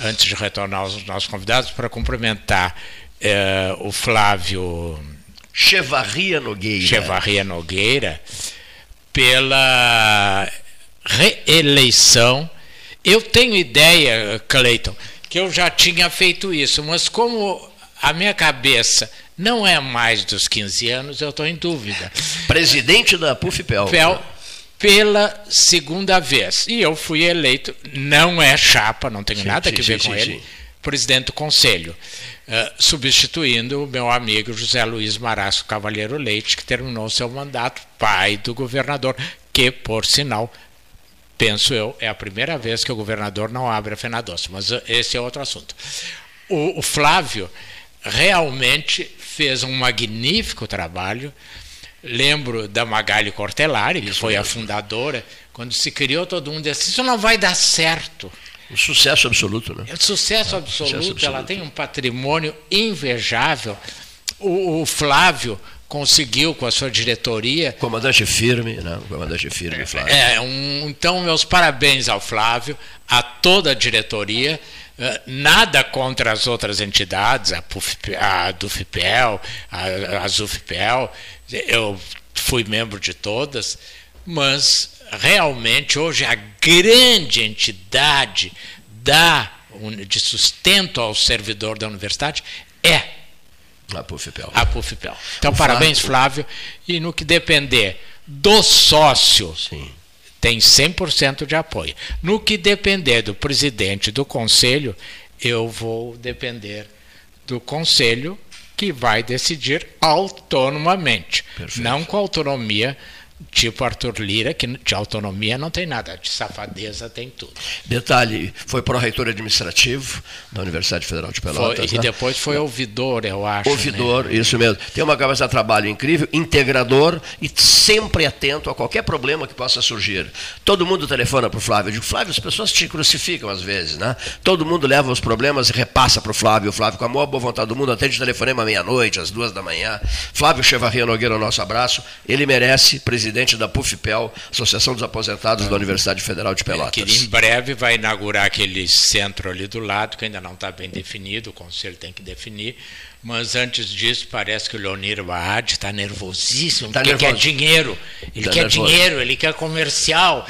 C: antes de retornar aos nossos convidados, para cumprimentar eh, o Flávio
B: Chevarria Nogueira.
C: Chevarria Nogueira, pela reeleição. Eu tenho ideia, Cleiton, que eu já tinha feito isso, mas como a minha cabeça não é mais dos 15 anos, eu estou em dúvida.
B: Presidente da PUFPEL.
C: PEL, pela segunda vez. E eu fui eleito, não é chapa, não tenho sim, nada sim, a ver sim, com ele, presidente do conselho. Uh, substituindo o meu amigo José Luiz Marasco Cavalheiro Leite, que terminou seu mandato, pai do governador, que, por sinal, penso eu, é a primeira vez que o governador não abre a Fena Doce, mas esse é outro assunto. O, o Flávio realmente fez um magnífico trabalho. Lembro da Magali Cortelari, que foi a fundadora, quando se criou, todo mundo disse: Isso não vai dar certo.
B: Um sucesso absoluto, né?
C: É sucesso, é, absoluto. sucesso absoluto. Ela tem um patrimônio invejável. O, o Flávio conseguiu com a sua diretoria.
B: Comandante firme, né? Comandante firme, Flávio.
C: É, um, então, meus parabéns ao Flávio, a toda a diretoria. Eh, nada contra as outras entidades, a, Puf, a Dufipel, a, a Zufipel, eu fui membro de todas, mas realmente hoje a grande entidade da, de sustento ao servidor da universidade é
B: a Pufipel.
C: A Pufipel. Então, o parabéns, Flávio. E no que depender do sócio, Sim. tem 100% de apoio. No que depender do presidente do conselho, eu vou depender do conselho que vai decidir autonomamente, Perfeito. não com autonomia tipo Arthur Lira, que de autonomia não tem nada, de safadeza tem tudo.
B: Detalhe, foi pró-reitor administrativo da Universidade Federal de Pelotas.
C: Foi, né? E depois foi ouvidor, eu acho.
B: Ouvidor, né? isso mesmo. Tem uma cabeça de trabalho incrível, integrador e sempre atento a qualquer problema que possa surgir. Todo mundo telefona para o Flávio. Eu digo, Flávio, as pessoas te crucificam às vezes, né? Todo mundo leva os problemas e repassa para o Flávio. O Flávio, com a maior boa vontade do mundo, atende telefonema meia-noite, às duas da manhã. Flávio Chevarria Nogueira, nosso abraço. Ele merece, presidente presidente da PUFPEL, Associação dos Aposentados da Universidade Federal de Pelotas.
C: que em breve vai inaugurar aquele centro ali do lado, que ainda não está bem definido, o conselho tem que definir. Mas antes disso, parece que o Leonir Baad está nervosíssimo, tá porque nervoso. quer dinheiro. Ele tá quer nervoso. dinheiro, ele quer comercial.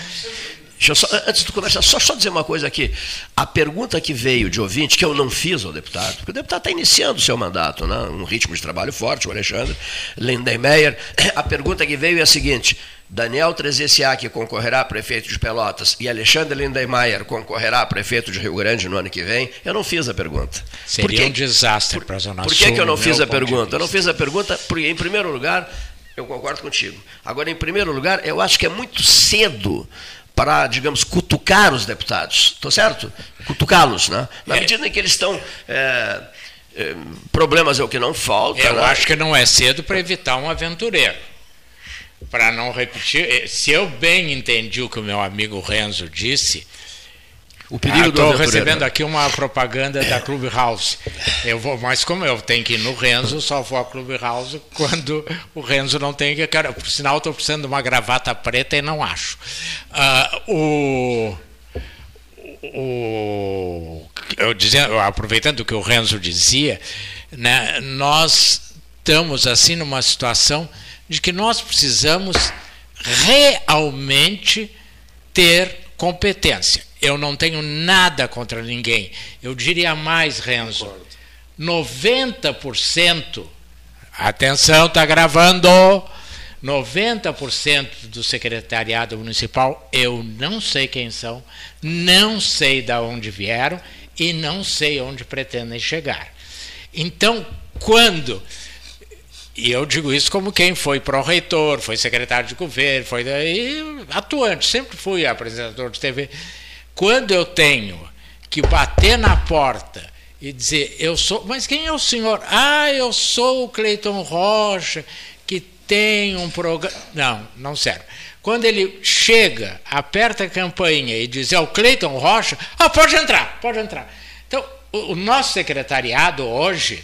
B: Só, antes de começar, só, só dizer uma coisa aqui. A pergunta que veio de ouvinte, que eu não fiz ao deputado, porque o deputado está iniciando o seu mandato, né? um ritmo de trabalho forte, o Alexandre Lindenmeyer. A pergunta que veio é a seguinte: Daniel Trezessiak concorrerá a prefeito de Pelotas e Alexandre Lindenmeyer concorrerá a prefeito de Rio Grande no ano que vem? Eu não fiz a pergunta.
C: Seria que, um desastre para a Zona
B: Por que, que eu não fiz a pergunta? Eu não fiz a pergunta porque, em primeiro lugar, eu concordo contigo. Agora, em primeiro lugar, eu acho que é muito cedo para, digamos, cutucar os deputados. Estou certo? Cutucá-los, né? Na é. medida em que eles estão. É, é, problemas é o que não falta.
C: Eu
B: né?
C: acho que não é cedo para evitar um aventureiro. Para não repetir, eh, se eu bem entendi o que o meu amigo Renzo disse, o perigo Estou ah, recebendo aqui uma propaganda da Clubhouse. Eu vou, mas como eu tenho que ir no Renzo, só vou à Clubhouse quando o Renzo não tem que. Cara, por sinal, estou precisando de uma gravata preta e não acho. Uh, o, o, eu dizendo, aproveitando o que o Renzo dizia, né, nós estamos assim numa situação de que nós precisamos realmente ter competência eu não tenho nada contra ninguém. Eu diria mais, Renzo. 90%, atenção, está gravando. 90% do secretariado municipal eu não sei quem são, não sei de onde vieram e não sei onde pretendem chegar. Então, quando e eu digo isso como quem foi pró-reitor, foi secretário de governo, foi atuante, sempre fui apresentador de TV. Quando eu tenho que bater na porta e dizer, eu sou, mas quem é o senhor? Ah, eu sou o Cleiton Rocha, que tem um programa. Não, não serve. Quando ele chega, aperta a campainha e diz, é o Cleiton Rocha, ah, pode entrar, pode entrar. Então, o, nosso secretariado hoje,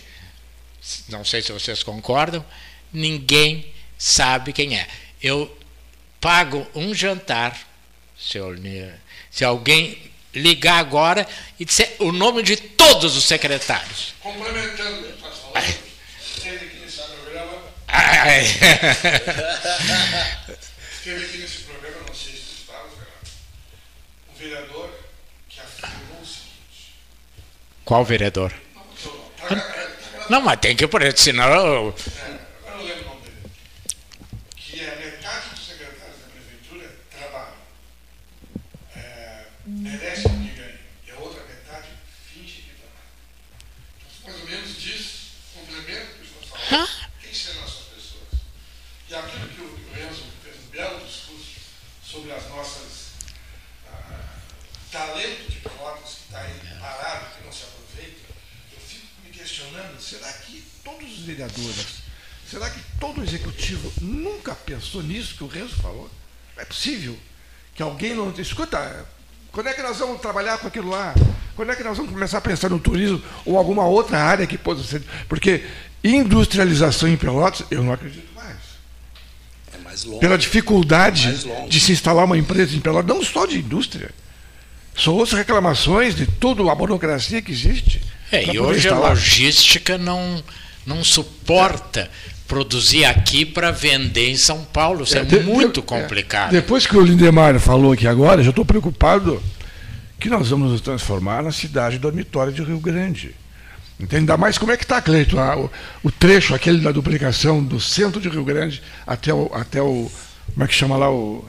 C: não sei se vocês concordam, ninguém sabe quem é. Eu pago um jantar, senhor se alguém ligar agora e disser o nome de todos os secretários.
D: Complementando, esteve aqui nesse programa. esteve aqui nesse programa, não sei se tu estava, um vereador que afirmou o seguinte.
C: Qual vereador? Não, mas tem que por senão.
D: É. merece o que ganha. E a outra metade finge que trabalha. Então, mais ou menos diz, complemento o Quem serão essas pessoas? E aquilo que o Renzo fez um belo discurso sobre as nossas talento de Pelotas que está aí parado, que não se aproveita, eu fico me questionando, será que todos os vereadores, será que todo o executivo nunca pensou nisso que o Renzo falou? É possível que alguém não. Escuta, quando é que nós vamos trabalhar com aquilo lá? Quando é que nós vamos começar a pensar no turismo ou alguma outra área que possa ser. Porque industrialização em Pelotas, eu não acredito mais.
E: É mais longe.
D: Pela dificuldade de se instalar uma empresa em Pelotas, não só de indústria. Só ouço reclamações de toda a burocracia que existe.
C: É, e hoje instalar. a logística não, não suporta é. produzir aqui para vender em São Paulo. Isso é, é de, muito de, complicado.
D: É, depois que o Lindemar falou aqui agora, já estou preocupado que nós vamos nos transformar na cidade dormitória de Rio Grande. Ainda mais como é que está, Cleito, o, o, trecho aquele da duplicação do centro de Rio Grande até o, até o como é que chama lá o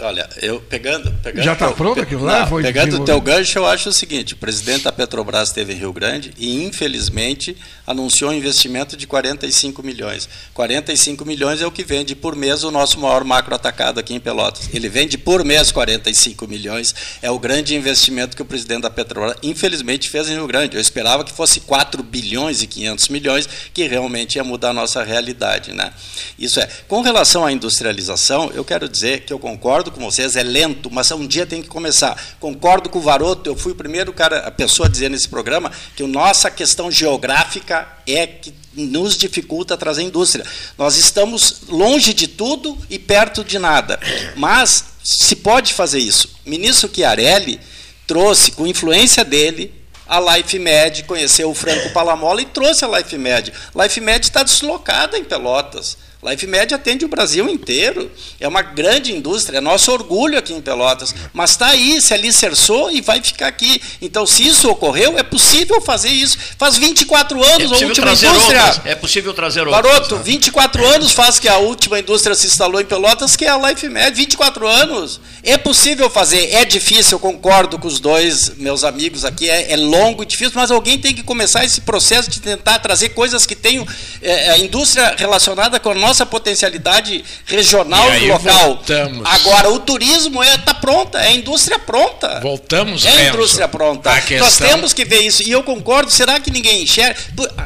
E: Olha, eu pegando. pegando
D: Já está pronto aquilo lá?
E: Não, pegando o teu gancho, eu acho o seguinte: o presidente da Petrobras esteve em Rio Grande e, infelizmente, anunciou um investimento de 45 milhões. 45 milhões é o que vende por mês o nosso maior macro atacado aqui em Pelotas. Ele vende por mês 45 milhões. É o grande investimento que o presidente da Petrobras, infelizmente, fez em Rio Grande. Eu esperava que fosse 4 bilhões e 500 milhões, que realmente ia mudar a nossa realidade. Né? Isso é. Com relação à industrialização, eu quero dizer que eu concordo concordo com vocês, é lento, mas um dia tem que começar. Concordo com o Varoto, eu fui o primeiro cara, a pessoa a dizer nesse programa que a nossa questão geográfica é que nos dificulta trazer indústria. Nós estamos longe de tudo e perto de nada. Mas se pode fazer isso. Ministro Chiarelli trouxe, com influência dele, a Life Med, conheceu o Franco Palamola e trouxe a Life Med. Life Med está deslocada em Pelotas. Life Med atende o Brasil inteiro. É uma grande indústria, é nosso orgulho aqui em Pelotas. Mas está aí, se alicerçou e vai ficar aqui. Então, se isso ocorreu, é possível fazer isso. Faz 24 anos é a última indústria.
B: Outras. É possível trazer outras.
E: Garoto, 24 né? anos faz que a última indústria se instalou em Pelotas, que é a Life Med. 24 anos. É possível fazer. É difícil, eu concordo com os dois meus amigos aqui. É, é longo e difícil, mas alguém tem que começar esse processo de tentar trazer coisas que tenham é, a indústria relacionada com a nossa nossa potencialidade regional e, e local. Voltamos. Agora, o turismo está é, tá pronta, é a indústria pronta.
C: Voltamos,
E: É a indústria pronta. Questão... Nós temos que ver isso. E eu concordo, será que ninguém enxerga?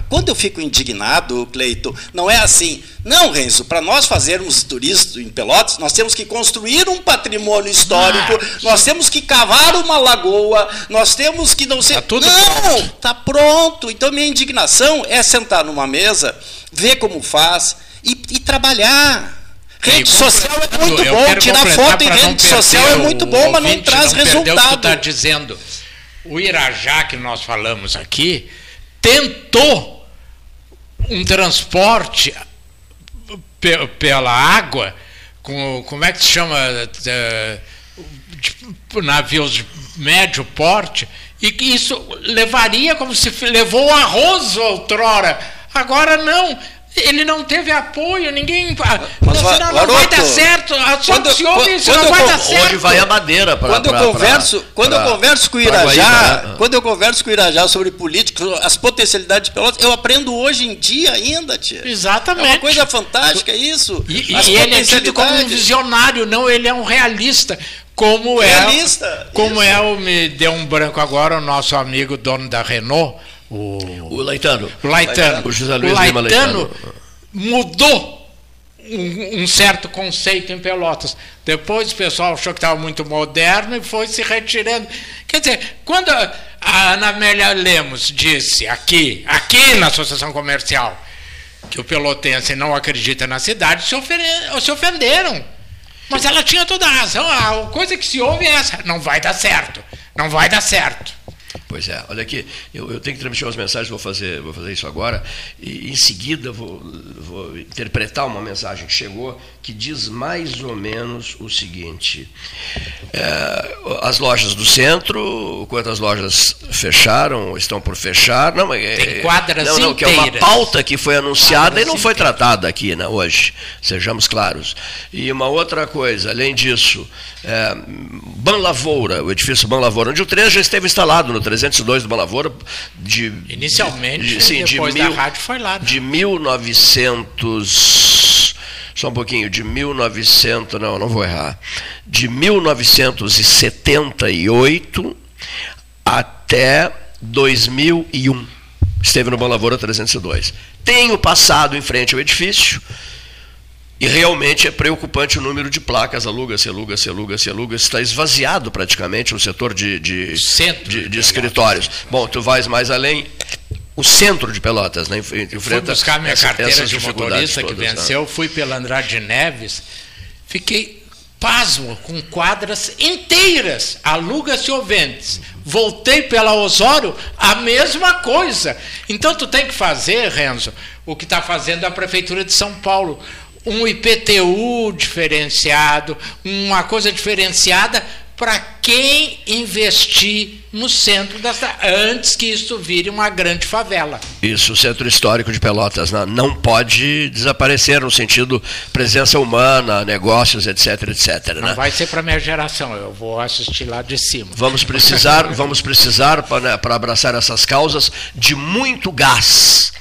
E: Quando eu fico indignado, Cleito, não é assim. Não, Renzo, para nós fazermos turismo em Pelotas, nós temos que construir um patrimônio histórico, ah, nós temos que cavar uma lagoa, nós temos que não ser. Tá não, está pronto. Então, minha indignação é sentar numa mesa, ver como faz e, e trabalhar. Rede social é muito bom, tirar foto em rede social é muito bom, mas não traz não resultado.
C: está dizendo. O Irajá que nós falamos aqui tentou um transporte pela água, com, como é que se chama? De, de, navios de médio porte, e que isso levaria como se levou arroz outrora. Agora não ele não teve apoio, ninguém. Mas, não, não, não vai dar certo. Só quando, se ouve isso, não vai dar certo.
B: Hoje vai a madeira para
E: Quando eu converso, pra, quando pra, eu converso com o Irajá, né? quando eu converso com o Irajá sobre política, as potencialidades de Pelotas, eu aprendo hoje em dia ainda, tia.
C: Exatamente. É
E: uma coisa fantástica isso.
C: E, e ele é tido como um visionário, não, ele é um realista como
E: realista,
C: é como isso. é o me deu um branco agora o nosso amigo dono da Renault o,
B: o Laitano.
C: O Laitano. O José Luiz o Laitano, Laitano mudou um, um, certo conceito em Pelotas. Depois o pessoal achou que estava muito moderno e foi se retirando. Quer dizer, quando a Ana Amélia Lemos disse aqui, aqui na Associação Comercial, que o pelotense não acredita na cidade, se, se ofenderam. Mas ela tinha toda a razão. A coisa que se ouve é essa: não vai dar certo. Não vai dar certo.
B: Pois é, olha aqui, eu, eu tenho que transmitir umas mensagens, vou fazer, vou fazer isso agora, e em seguida vou, vou interpretar uma mensagem que chegou que diz mais ou menos o seguinte: é, as lojas do centro, quantas lojas fecharam, estão por fechar, não,
C: é, Tem quadras
B: não, não, que é uma pauta que foi anunciada quadras e não foi inteiras. tratada aqui né, hoje, sejamos claros. E uma outra coisa, além disso, é, Ban Lavoura, o edifício Ban Lavoura, onde o trem já esteve instalado no 302 do Ban Lavoura, de,
C: inicialmente, de, sim, depois de mil, da rádio foi lá. Né?
B: De 1900 só um pouquinho, de 1900, não, não vou errar, de 1978 até 2001. Esteve no Bom Lavoura 302. Tenho passado em frente ao edifício, e realmente é preocupante o número de placas, aluga-se, aluga-se, aluga-se, aluga-se. Está esvaziado praticamente o setor de, de, de, de escritórios. Bom, tu vais mais além, o centro de Pelotas, né?
C: Enfrenta fui buscar minha essa, carteira de motorista todas, que né? venceu, né? fui pela Andrade Neves, fiquei pasmo com quadras inteiras, aluga-se ou vende Voltei pela Osório, a mesma coisa. Então tu tem que fazer, Renzo, o que está fazendo a Prefeitura de São Paulo um IPTU diferenciado, uma coisa diferenciada para quem investir no centro cidade, antes que isso vire uma grande favela.
B: Isso, o centro histórico de Pelotas não, não pode desaparecer no sentido presença humana, negócios, etc, etc.
C: Não
B: né?
C: vai ser para minha geração, eu vou assistir lá de cima.
B: Vamos precisar, vamos precisar para, né, para abraçar essas causas de muito gás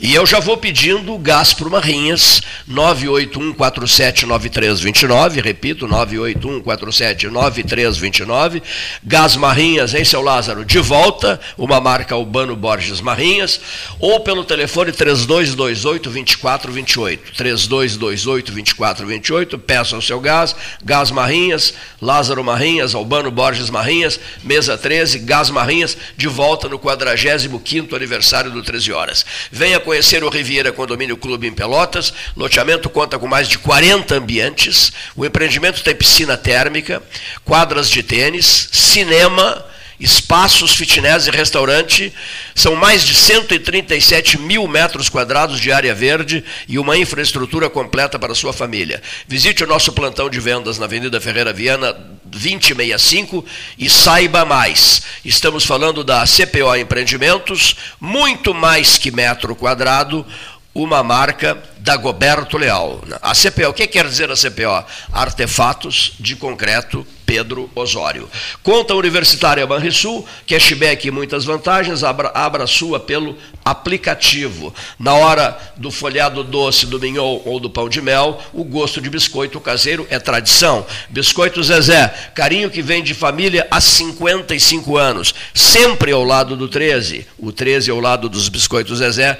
B: e eu já vou pedindo gás para o Marrinhas, 981479329, repito, 981479329, gás Marrinhas, hein, seu Lázaro? De volta, uma marca Urbano Borges Marrinhas, ou pelo telefone 3228-2428, 3228-2428, peça o seu gás, gás Marrinhas, Lázaro Marrinhas, Albano Borges Marrinhas, mesa 13, gás Marrinhas, de volta no 45º aniversário do 13 Horas. Venha conhecer o Riviera Condomínio Clube em Pelotas. Loteamento conta com mais de 40 ambientes. O empreendimento tem piscina térmica, quadras de tênis, cinema espaços, fitness e restaurante, são mais de 137 mil metros quadrados de área verde e uma infraestrutura completa para sua família. Visite o nosso plantão de vendas na Avenida Ferreira Viana 2065 e saiba mais. Estamos falando da CPO Empreendimentos, muito mais que metro quadrado, uma marca da Goberto Leal. A CPO, o que quer dizer a CPO? Artefatos de concreto Pedro Osório. Conta Universitária Banrisul, cashback e muitas vantagens, abra, abra sua pelo aplicativo. Na hora do folhado doce, do mignon ou do pão de mel, o gosto de biscoito caseiro é tradição. Biscoito Zezé, carinho que vem de família há 55 anos, sempre ao lado do 13. O 13 ao lado dos biscoitos Zezé,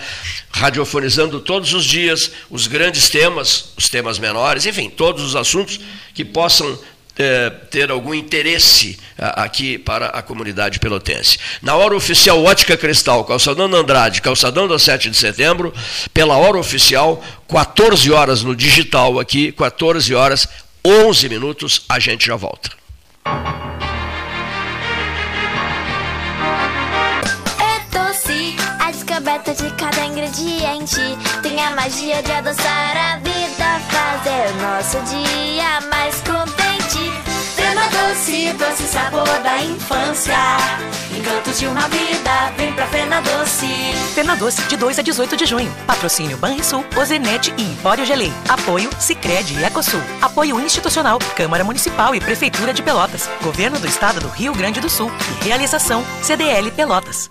B: radiofonizando todos os dias os grandes temas, os temas menores, enfim, todos os assuntos que possam é, ter algum interesse aqui para a comunidade pelotense. Na hora oficial Ótica Cristal, Calçadão da Andrade, Calçadão da 7 de setembro, pela hora oficial, 14 horas no digital aqui, 14 horas, 11 minutos, a gente já volta.
G: É doce, a descoberta de cada ingrediente tem a magia de adoçar a vida, fazer nosso dia mais contente. Fena doce, doce sabor da infância. Encantos de uma vida, vem pra Fena Doce.
H: Fena Doce, de 2 a 18 de junho. Patrocínio Banrisul, Ozenete e Empório Gelei. Apoio Sicredi e Ecosul. Apoio institucional, Câmara Municipal e Prefeitura de Pelotas. Governo do Estado do Rio Grande do Sul. E realização CDL Pelotas.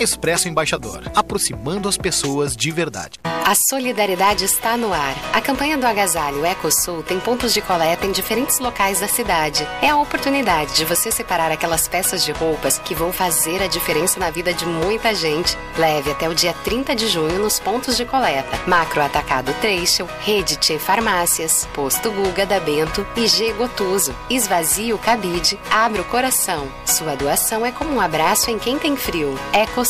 I: Expresso Embaixador, aproximando as pessoas de verdade.
J: A solidariedade está no ar. A campanha do Agasalho Ecosul tem pontos de coleta em diferentes locais da cidade. É a oportunidade de você separar aquelas peças de roupas que vão fazer a diferença na vida de muita gente. Leve até o dia 30 de junho nos pontos de coleta. Macro Atacado Trecho, Rede Tchê Farmácias, Posto Guga da Bento e G Gotuso. Esvazie o cabide, abre o coração. Sua doação é como um abraço em quem tem frio. Ecosul,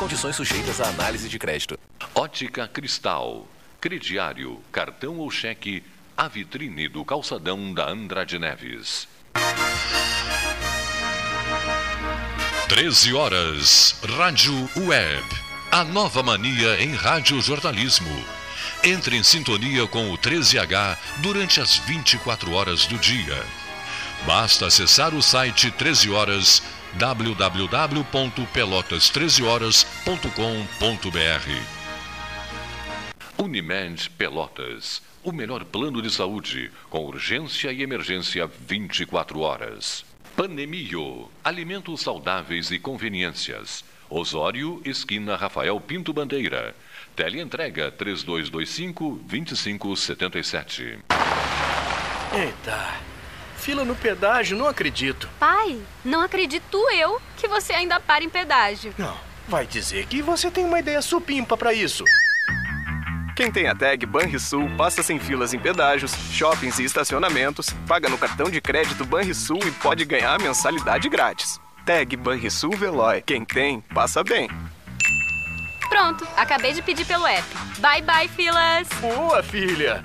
A: Condições sujeitas à análise de crédito. Ótica Cristal. Crediário, cartão ou cheque, a vitrine do calçadão da Andrade Neves. 13 horas. Rádio Web. A nova mania em rádio jornalismo. Entre em sintonia com o 13H durante as 24 horas do dia. Basta acessar o site 13horas.com www.pelotas13horas.com.br Unimed Pelotas, o melhor plano de saúde, com urgência e emergência 24 horas. Panemio, alimentos saudáveis e conveniências. Osório, esquina Rafael Pinto Bandeira. Teleentrega 3225-2577.
K: Eita, fila no pedágio, não acredito.
L: Pai, não acredito eu que você ainda para em pedágio.
K: Não, vai dizer que você tem uma ideia supimpa para isso.
M: Quem tem a tag Banrisul passa sem filas em pedágios, shoppings e estacionamentos, paga no cartão de crédito Banrisul e pode ganhar a mensalidade grátis. Tag Banrisul Veloy. Quem tem, passa bem.
L: Pronto, acabei de pedir pelo app. Bye bye, filas.
K: Boa, filha.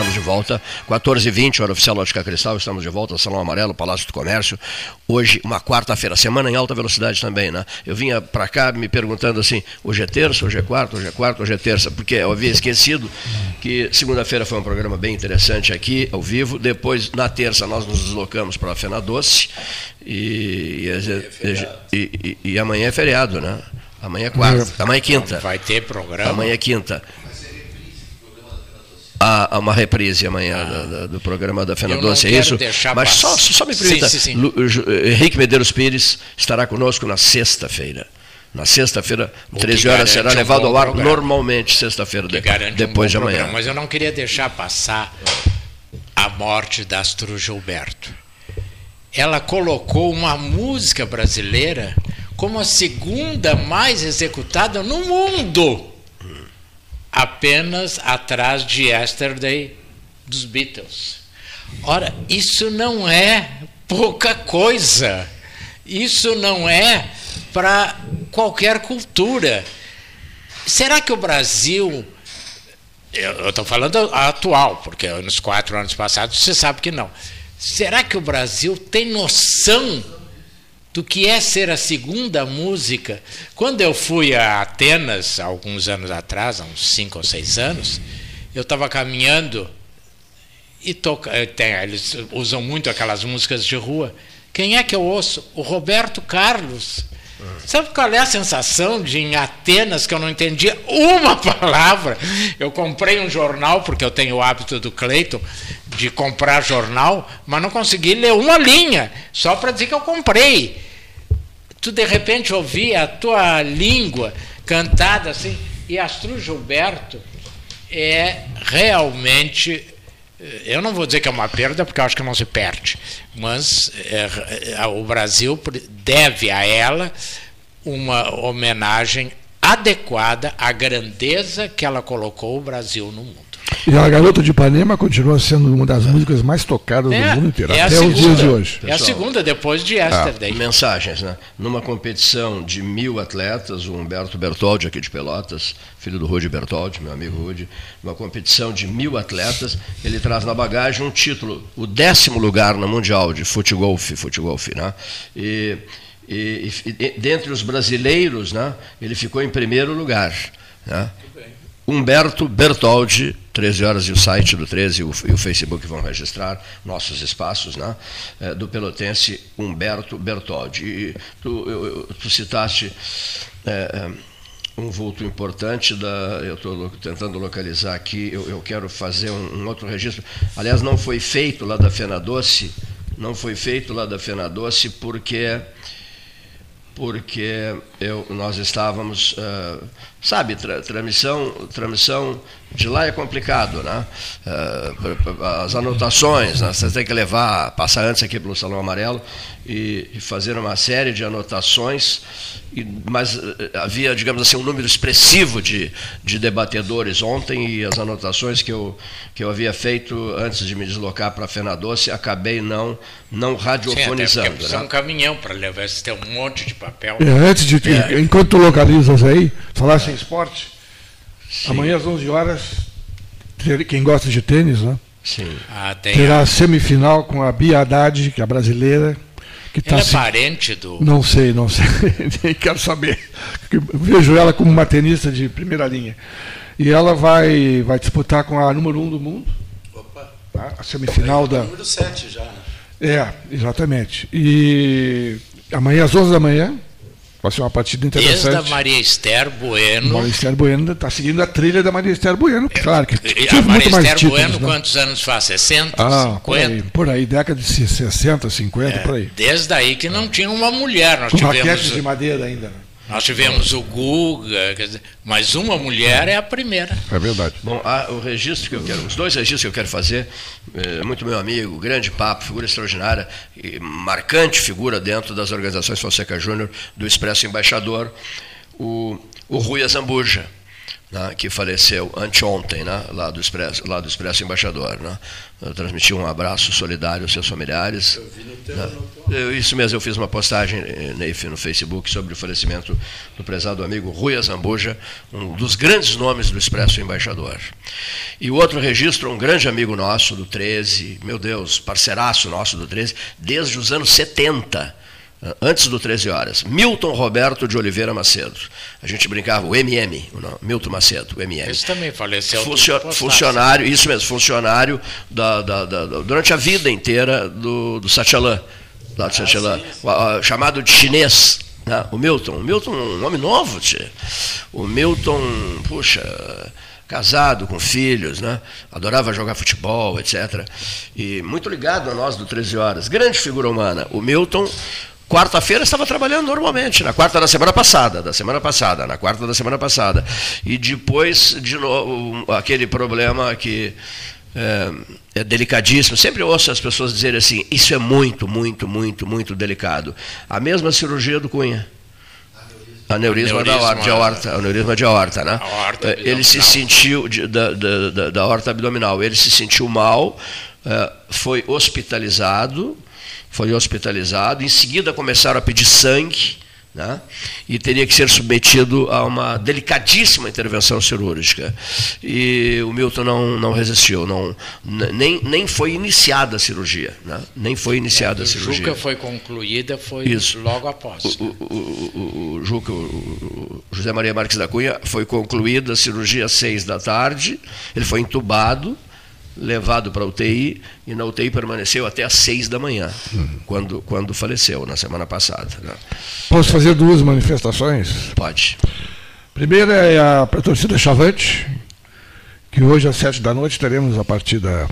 B: Estamos de volta. 14h20, hora oficial Lógica Cristal, estamos de volta, Salão Amarelo, Palácio do Comércio. Hoje, uma quarta-feira, semana em alta velocidade também, né? Eu vinha para cá me perguntando assim: hoje é terça, hoje é quarta, hoje é quarta, hoje é terça, porque eu havia esquecido que segunda-feira foi um programa bem interessante aqui, ao vivo. Depois, na terça, nós nos deslocamos para a Fena Doce e, e, e, e amanhã é feriado, né? Amanhã é quarta, amanhã é quinta.
C: Vai ter programa.
B: Amanhã é quinta. Há uma reprise amanhã ah. do, do, programa da Fena Doce, é isso? Mas só, só me permita, sim, sim, sim. Henrique Medeiros Pires estará conosco na sexta-feira. Na sexta-feira, 13 horas, será um levado ao ar programa. normalmente, sexta-feira, de, depois um de amanhã. Programa.
C: Mas eu não queria deixar passar a morte da Astro Gilberto. Ela colocou uma música brasileira como a segunda mais executada no mundo apenas atrás de Yesterday dos Beatles. Ora, isso não é pouca coisa. Isso não é para qualquer cultura. Será que o Brasil. Eu estou falando atual, porque nos quatro anos passados você sabe que não. Será que o Brasil tem noção do que é ser a segunda música. Quando eu fui a Atenas, alguns anos atrás, há uns cinco ou seis anos, eu estava caminhando e toca, eh, tem, eles usam muito aquelas músicas de rua. Quem é que eu ouço? O Roberto Carlos. Sabe qual é a sensação de em Atenas que eu não entendia uma palavra? Eu comprei um jornal, porque eu tenho o hábito do Cleiton de comprar jornal, mas não consegui ler uma linha, só para dizer que eu comprei. Tu de repente ouvia a tua língua cantada assim, e Astro Gilberto é realmente eh, eu não vou dizer que é uma perda, porque eu acho que não se perde, mas é, o Brasil deve a ela uma homenagem adequada à grandeza que ela colocou o Brasil no mundo.
D: E a Garota de Ipanema continua sendo uma das músicas mais tocadas é, do mundo inteiro, é até segunda, os dias de hoje.
C: É a segunda, depois de Yesterday.
B: Ah, mensagens, né? Numa competição de mil atletas, o Humberto Bertoldi, aqui de Pelotas, filho do Rudy Bertoldi, meu amigo Rudy, numa competição de mil atletas, ele traz na bagagem um título, o décimo lugar no Mundial de Futegolf, Futegolf, né? E, e, e, dentre os brasileiros, né, ele ficou em primeiro lugar. Né? Humberto Bertoldi, 13 horas e o site do 13 e o, Facebook vão registrar nossos espaços, né? É, do pelotense Humberto Bertoldi. E tu, eu, tu citaste é, um vulto importante, da, eu estou tentando localizar aqui, eu, eu quero fazer um, um, outro registro. Aliás, não foi feito lá da Fena Doce, não foi feito lá da Fena Doce porque porque eu, nós estávamos uh, Sabe, tra transmissão, transmissão de lá é complicado, né? Uh, as anotações, né? você tem que levar, passar antes aqui pelo Salão Amarelo e, fazer uma série de anotações, e, mas uh, havia, digamos assim, um número expressivo de, de debatedores ontem e as anotações que eu, que eu havia feito antes de me deslocar para a Fena Doce, acabei não, não radiofonizando.
C: Sim, né? um caminhão para levar, você tem um monte de papel.
D: É, antes de, é, enquanto tu localizas aí, falasse esporte, Sim. amanhã às 11 horas, quem gosta de tênis, né?
B: Sim.
D: Ah, terá a semifinal com a Bia Haddad, que é brasileira. Que
C: tá ela é parente do.
D: Não sei, não sei. Nem quero saber. vejo ela como uma tenista de primeira linha. E ela vai, vai disputar com a número 1 um do mundo. Opa. Tá? A semifinal da.
E: Número 7 já, né?
D: É, exatamente. E amanhã às 11 da manhã, Vai ser uma partida interessante. Desde
C: a Maria Esther Bueno.
D: Maria Esther Bueno está seguindo a trilha da Maria Esther Bueno,
C: é,
D: claro que
C: A Maria Esther títulos, Bueno, né? quantos anos faz? 60,
D: ah, 50? Por aí, por aí, década de 60, 50, é, por aí.
C: Desde aí que não tinha uma mulher. Nós
D: Com
C: tivemos,
D: de madeira ainda. Né?
C: Nós tivemos o Guga, dizer, mas uma mulher é a primeira.
D: É verdade.
B: Bom, o registro que eu quero, os dois registros que eu quero fazer, é, muito meu amigo, grande papo, figura extraordinária, marcante figura dentro das organizações Fonseca Júnior, do Expresso Embaixador, o, o Rui Azambuja né, que faleceu anteontem, né, lá, do Expresso, lá do Expresso Embaixador. Né. Eu transmiti um abraço solidário aos seus familiares. Eu vi no teu, né. teu... Isso mesmo, eu fiz uma postagem, eh, Neif, no Facebook sobre o falecimento do prezado amigo Rui Azambuja, um dos grandes nomes do Expresso Embaixador. E o outro registro, um grande amigo nosso do 13, meu Deus, parceiraço nosso do 13, desde os anos 70 antes do 13 horas, Milton Roberto de Oliveira Macedo. A gente brincava, o MM, não, Milton Macedo, o MM.
C: Esse também faleceu.
B: Funcio funcionário, isso mesmo, funcionário da, da, da, durante a vida inteira do, do Satyalan, lá do ah, chamado de chinês. Né? O Milton, o Milton, um nome novo, tia. o Milton, puxa, casado, com filhos, né? adorava jogar futebol, etc. E muito ligado a nós do 13 Horas. Grande figura humana. O Milton Quarta-feira estava trabalhando normalmente, na quarta da semana passada, da semana passada, na quarta da semana passada. E depois, de novo, aquele problema que é, é, delicadíssimo. Sempre ouço as pessoas dizerem assim: isso é muito, muito, muito, muito delicado. A mesma cirurgia do Cunha. Aneurisma, aneurisma da aorta, de aorta, aneurisma de aorta, né? Aorta é, ele se sentiu de, da, da, da, da aorta abdominal, ele se sentiu mal, é, foi hospitalizado foi hospitalizado. Em seguida começaram a pedir sangue, né? e teria que ser submetido a uma delicadíssima intervenção cirúrgica. E o Milton não, não resistiu, não, nem, nem foi iniciada a cirurgia. Né? Nem foi iniciada é, a cirurgia.
C: Juca foi concluída, foi Isso. logo após.
B: O, o, o, o, Juca, o José Maria Marques da Cunha, foi concluída a cirurgia às seis da tarde, ele foi entubado levado para UTI e na UTI permaneceu até às seis da manhã, uhum. quando, quando faleceu, na semana passada. Né?
D: Posso fazer duas manifestações?
B: Pode.
D: Primeira é a, a torcida Chavante, que hoje às sete da noite teremos a partida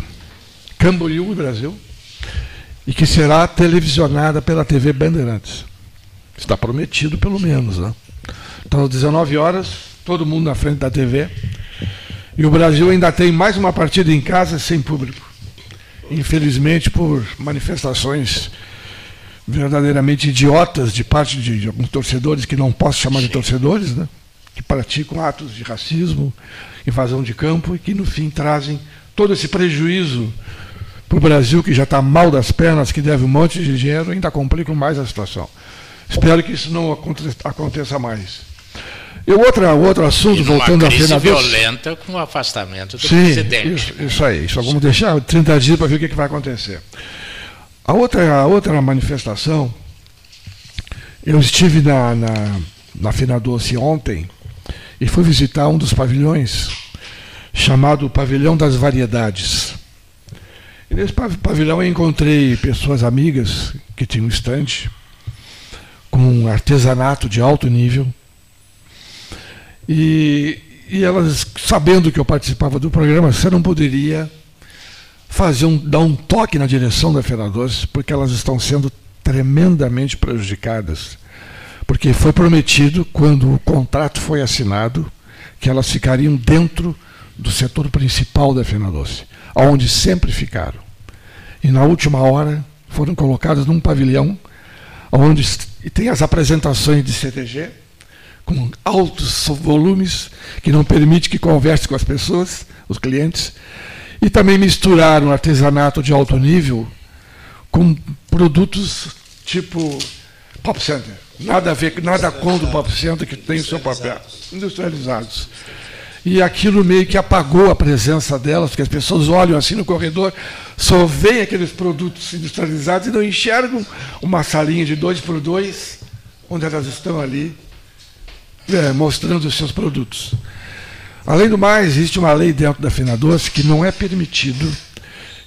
D: Camboriú e Brasil, e que será televisionada pela TV Bandeirantes. Está prometido, pelo menos. Né? Então, às 19 horas, todo mundo na frente da TV e o Brasil ainda tem mais uma partida em casa sem público. Infelizmente, por manifestações verdadeiramente idiotas de parte de, de alguns torcedores que não posso chamar de torcedores, né? que praticam atos de racismo, invasão de campo e que no fim trazem todo esse prejuízo para o Brasil, que já está mal das pernas, que deve um monte de dinheiro, ainda complicam mais a situação. Espero que isso não aconteça mais. E outra, outro assunto, voltando à crise
C: violenta com o afastamento do
D: Sim,
C: presidente.
D: Isso, isso aí. Só vamos deixar 30 dias para ver o que, que vai acontecer. A outra, a outra manifestação, eu estive na, na, na Fina Doce ontem e fui visitar um dos pavilhões, chamado Pavilhão das Variedades. E nesse pavilhão eu encontrei pessoas amigas que tinham um estante com artesanato de alto nível, e, e elas, sabendo que eu participava do programa, você não poderia fazer um, dar um toque na direção da Feira Doce, porque elas estão sendo tremendamente prejudicadas. Porque foi prometido, quando o contrato foi assinado, que elas ficariam dentro do setor principal da Fenadoce, onde sempre ficaram. E na última hora foram colocadas num pavilhão onde tem as apresentações de CTG, com altos volumes, que não permite que converse com as pessoas, os clientes, e também misturaram artesanato de alto nível com produtos tipo Pop Center. Nada a ver, nada contra o Pop Center que tem o seu papel. Industrializados. E aquilo meio que apagou a presença delas, porque as pessoas olham assim no corredor, só veem aqueles produtos industrializados e não enxergam uma salinha de dois por dois, onde elas estão ali é, mostrando os seus produtos. Além do mais, existe uma lei dentro da Fenadoce que não é permitido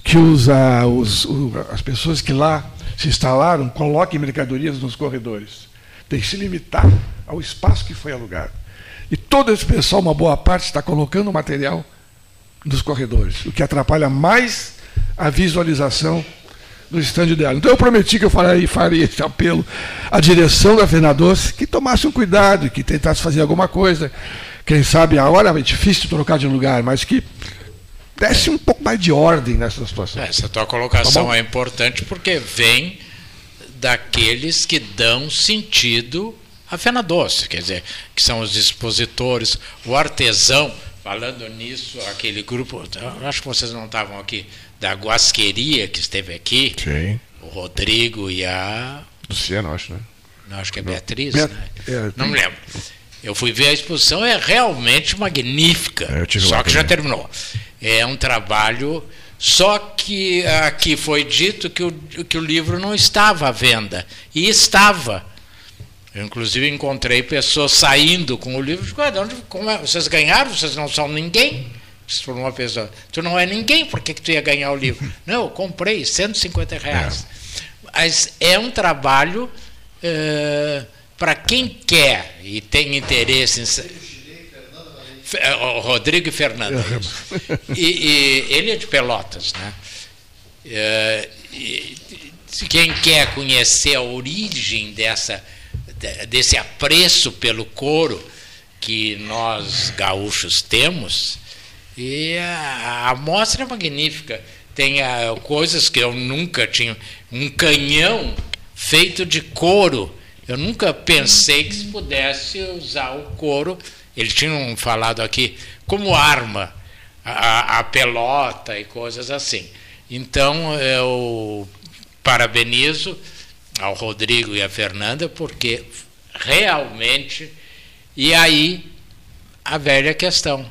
D: que os, ah, os, as pessoas que lá se instalaram coloquem mercadorias nos corredores. Tem que se limitar ao espaço que foi alugado. E todo esse pessoal, uma boa parte, está colocando material nos corredores, o que atrapalha mais a visualização do estande dela. Então eu prometi que eu faria, faria esse apelo à direção da Fenadoce que tomasse um cuidado, que tentasse fazer alguma coisa. Quem sabe a hora é difícil trocar de lugar, mas que desse um pouco mais de ordem nessa situação.
C: Essa tua colocação tá é importante porque vem daqueles que dão sentido à Fena Doce, quer dizer, que são os expositores, o artesão. Falando nisso, aquele grupo, acho que vocês não estavam aqui, da Guasqueria que esteve aqui.
D: Sim.
C: O Rodrigo e a.
D: Luciano, acho, né?
C: Não, acho que é Beatriz, né? É, não me lembro. Eu fui ver a exposição, é realmente magnífica. É, só que já terminou. É um trabalho. Só que aqui foi dito que o, que o livro não estava à venda. E estava. Eu, inclusive, encontrei pessoas saindo com o livro. Digo, onde, como é? Vocês ganharam? Vocês não são ninguém? Se for uma pessoa, tu não é ninguém, por que, que tu ia ganhar o livro? não, eu comprei 150 reais. É. Mas é um trabalho. Uh, para quem quer e tem interesse em. Rodrigo e Fernando. E, e, ele é de Pelotas, né? É, e, quem quer conhecer a origem dessa, desse apreço pelo couro que nós gaúchos temos, e a, a mostra é magnífica. Tem a, coisas que eu nunca tinha. Um canhão feito de couro eu nunca pensei que se pudesse usar o couro, eles tinham falado aqui, como arma, a, a pelota e coisas assim. Então eu parabenizo ao Rodrigo e à Fernanda, porque realmente. E aí a velha questão.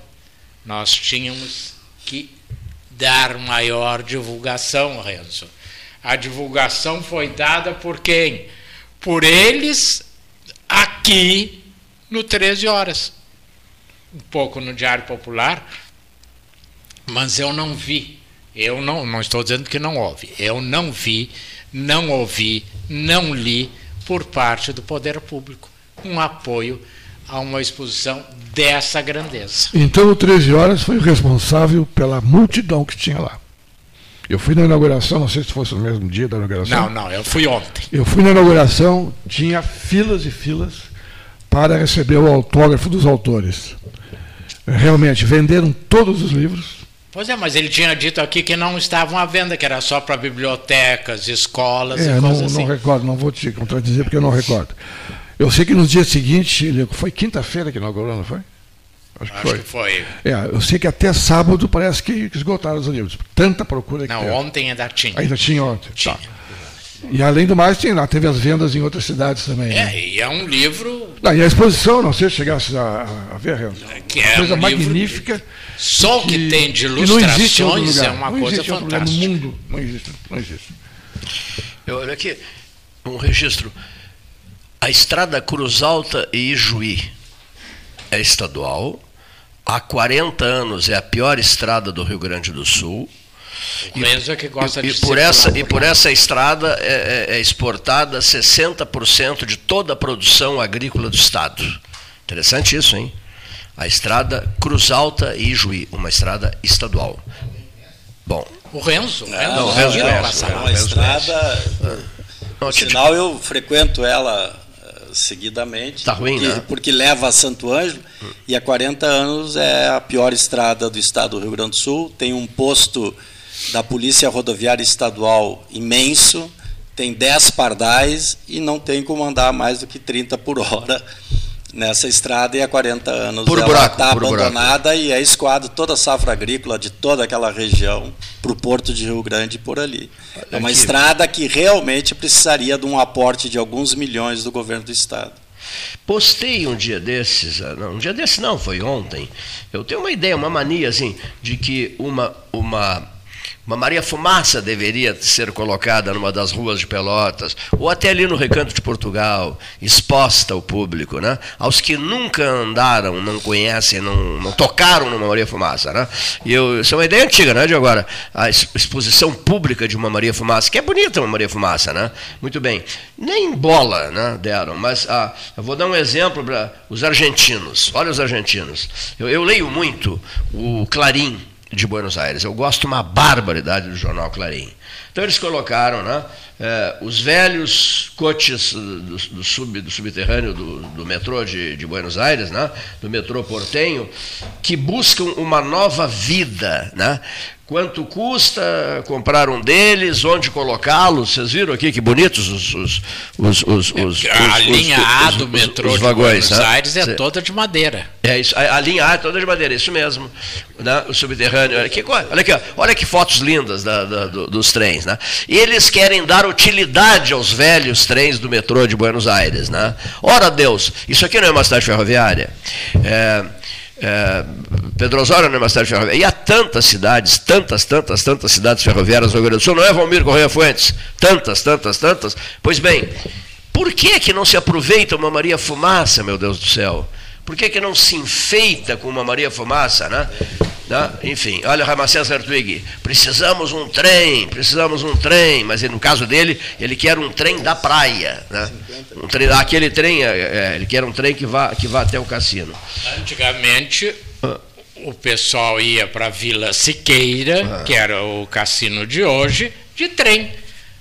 C: Nós tínhamos que dar maior divulgação, Renzo. A divulgação foi dada por quem? por eles aqui no 13 horas. Um pouco no Diário Popular, mas eu não vi. Eu não, não estou dizendo que não houve. Eu não vi, não ouvi, não li por parte do poder público um apoio a uma exposição dessa grandeza.
D: Então o 13 horas foi o responsável pela multidão que tinha lá. Eu fui na inauguração, não sei se fosse no mesmo dia da inauguração.
C: Não, não, eu fui ontem.
D: Eu fui na inauguração, tinha filas e filas para receber o autógrafo dos autores. Realmente, venderam todos os livros.
C: Pois é, mas ele tinha dito aqui que não estavam à venda, que era só para bibliotecas, escolas
D: é,
C: e
D: não,
C: coisas assim.
D: Não recordo, não vou te contradizer porque eu não recordo. Eu sei que no dia seguinte, foi quinta-feira que inaugurou, não foi?
C: Acho, Acho que, foi. que foi.
D: É, eu sei que até sábado parece que esgotaram os livros. Tanta procura
C: Não,
D: que
C: ontem ainda tinha.
D: Ainda tinha ontem.
C: Tinha.
D: Tá. E além do mais, tem lá, teve as vendas em outras cidades também.
C: É,
D: né?
C: e é um livro.
D: Não, e a exposição, não sei se chegasse a, a ver, Renzo.
C: Que é
D: coisa
C: um
D: magnífica.
C: Livro, só o que, que, tem de ilustrações é uma
D: não
C: coisa
D: fantástica.
C: fantástica.
D: No mundo, não existe. Não existe.
B: Eu olho aqui, um registro. A estrada Cruz Alta e Ijuí é estadual há 40 anos é a pior estrada do Rio Grande do Sul.
C: E, é que gosta
B: e, de e por essa E por essa estrada é, é, é exportada 60% de toda a produção agrícola do Estado. Interessante isso, hein? A estrada Cruz Alta e Ijuí, uma estrada estadual. Bom.
C: O Renzo,
E: né? Não, o Renzo é, é uma estrada. Ah. Não, sinal, eu frequento ela seguidamente.
B: Está ruim,
E: porque,
B: né?
E: Porque leva a Santo Ângelo e há 40 anos é a pior estrada do estado do Rio Grande do Sul. Tem um posto da Polícia Rodoviária Estadual imenso, tem 10 pardais e não tem como andar mais do que 30 por hora nessa estrada e há 40 anos
B: Por
E: ela está
B: por buraco.
E: abandonada e é escoado toda a safra agrícola de toda aquela região para o Porto de Rio Grande e por ali. É uma
B: Aqui.
E: estrada que realmente precisaria de um aporte de alguns milhões do governo do estado.
B: Postei um dia desses, ah, não, um dia desses não, foi ontem. Eu tenho uma ideia, uma mania assim, de que uma, uma, uma Maria Fumaça deveria ser colocada numa das ruas de Pelotas, ou até ali no Recanto de Portugal, exposta ao público, né? aos que nunca andaram, não conhecem, não, não tocaram numa Maria Fumaça. Né? E eu, isso é uma ideia antiga, né, de agora. A ex- exposição pública de uma Maria Fumaça, que é bonita uma Maria Fumaça, né? Muito bem. Nem bola né, deram, mas ah, eu vou dar um exemplo para os argentinos. Olha os argentinos. Eu, eu leio muito o Clarim de Buenos Aires. Eu gosto uma barbaridade do jornal Clarim. Então eles colocaram né, eh, os velhos coches do, do sub, do subterrâneo do, do metrô de, de Buenos Aires, né, do metrô portenho, que buscam uma nova vida. Né? Quanto custa comprar um deles? Onde colocá-los? Vocês viram aqui que bonitos os, os, os, os, os-
C: A
B: os-
C: linha A do metrô
B: os
C: de
B: vagões,
C: Buenos
B: né?
C: Aires é
B: Cê-
C: toda de madeira.
B: é isso, a, a linha A é toda de madeira, isso mesmo. Né? O subterrâneo. Olha aqui, olha aqui, ó, olha que fotos lindas da- da- do- dos trens. Né? E eles querem dar utilidade aos velhos trens do metrô de Buenos Aires. Né? Ora Deus, isso aqui não é uma cidade ferroviária. É, é, Pedro Osório não é uma cidade ferroviária. E há tantas cidades, tantas, tantas, tantas cidades ferroviárias no Rio Grande do Sul, não é Valmir Correia Fuentes? Tantas, tantas, tantas. Pois bem, por que, que não se aproveita uma Maria Fumaça, meu Deus do céu? Por que, que não se enfeita com uma Maria Fumaça, né? Né? Enfim, olha Ramacés Hertwig, precisamos um trem, precisamos um trem, mas no caso dele, ele quer um trem da praia. Né? Um trem, aquele trem, é, é, ele quer um trem que vá, que vá até o cassino.
C: Antigamente, o pessoal ia para a Vila Siqueira, que era o cassino de hoje, de trem.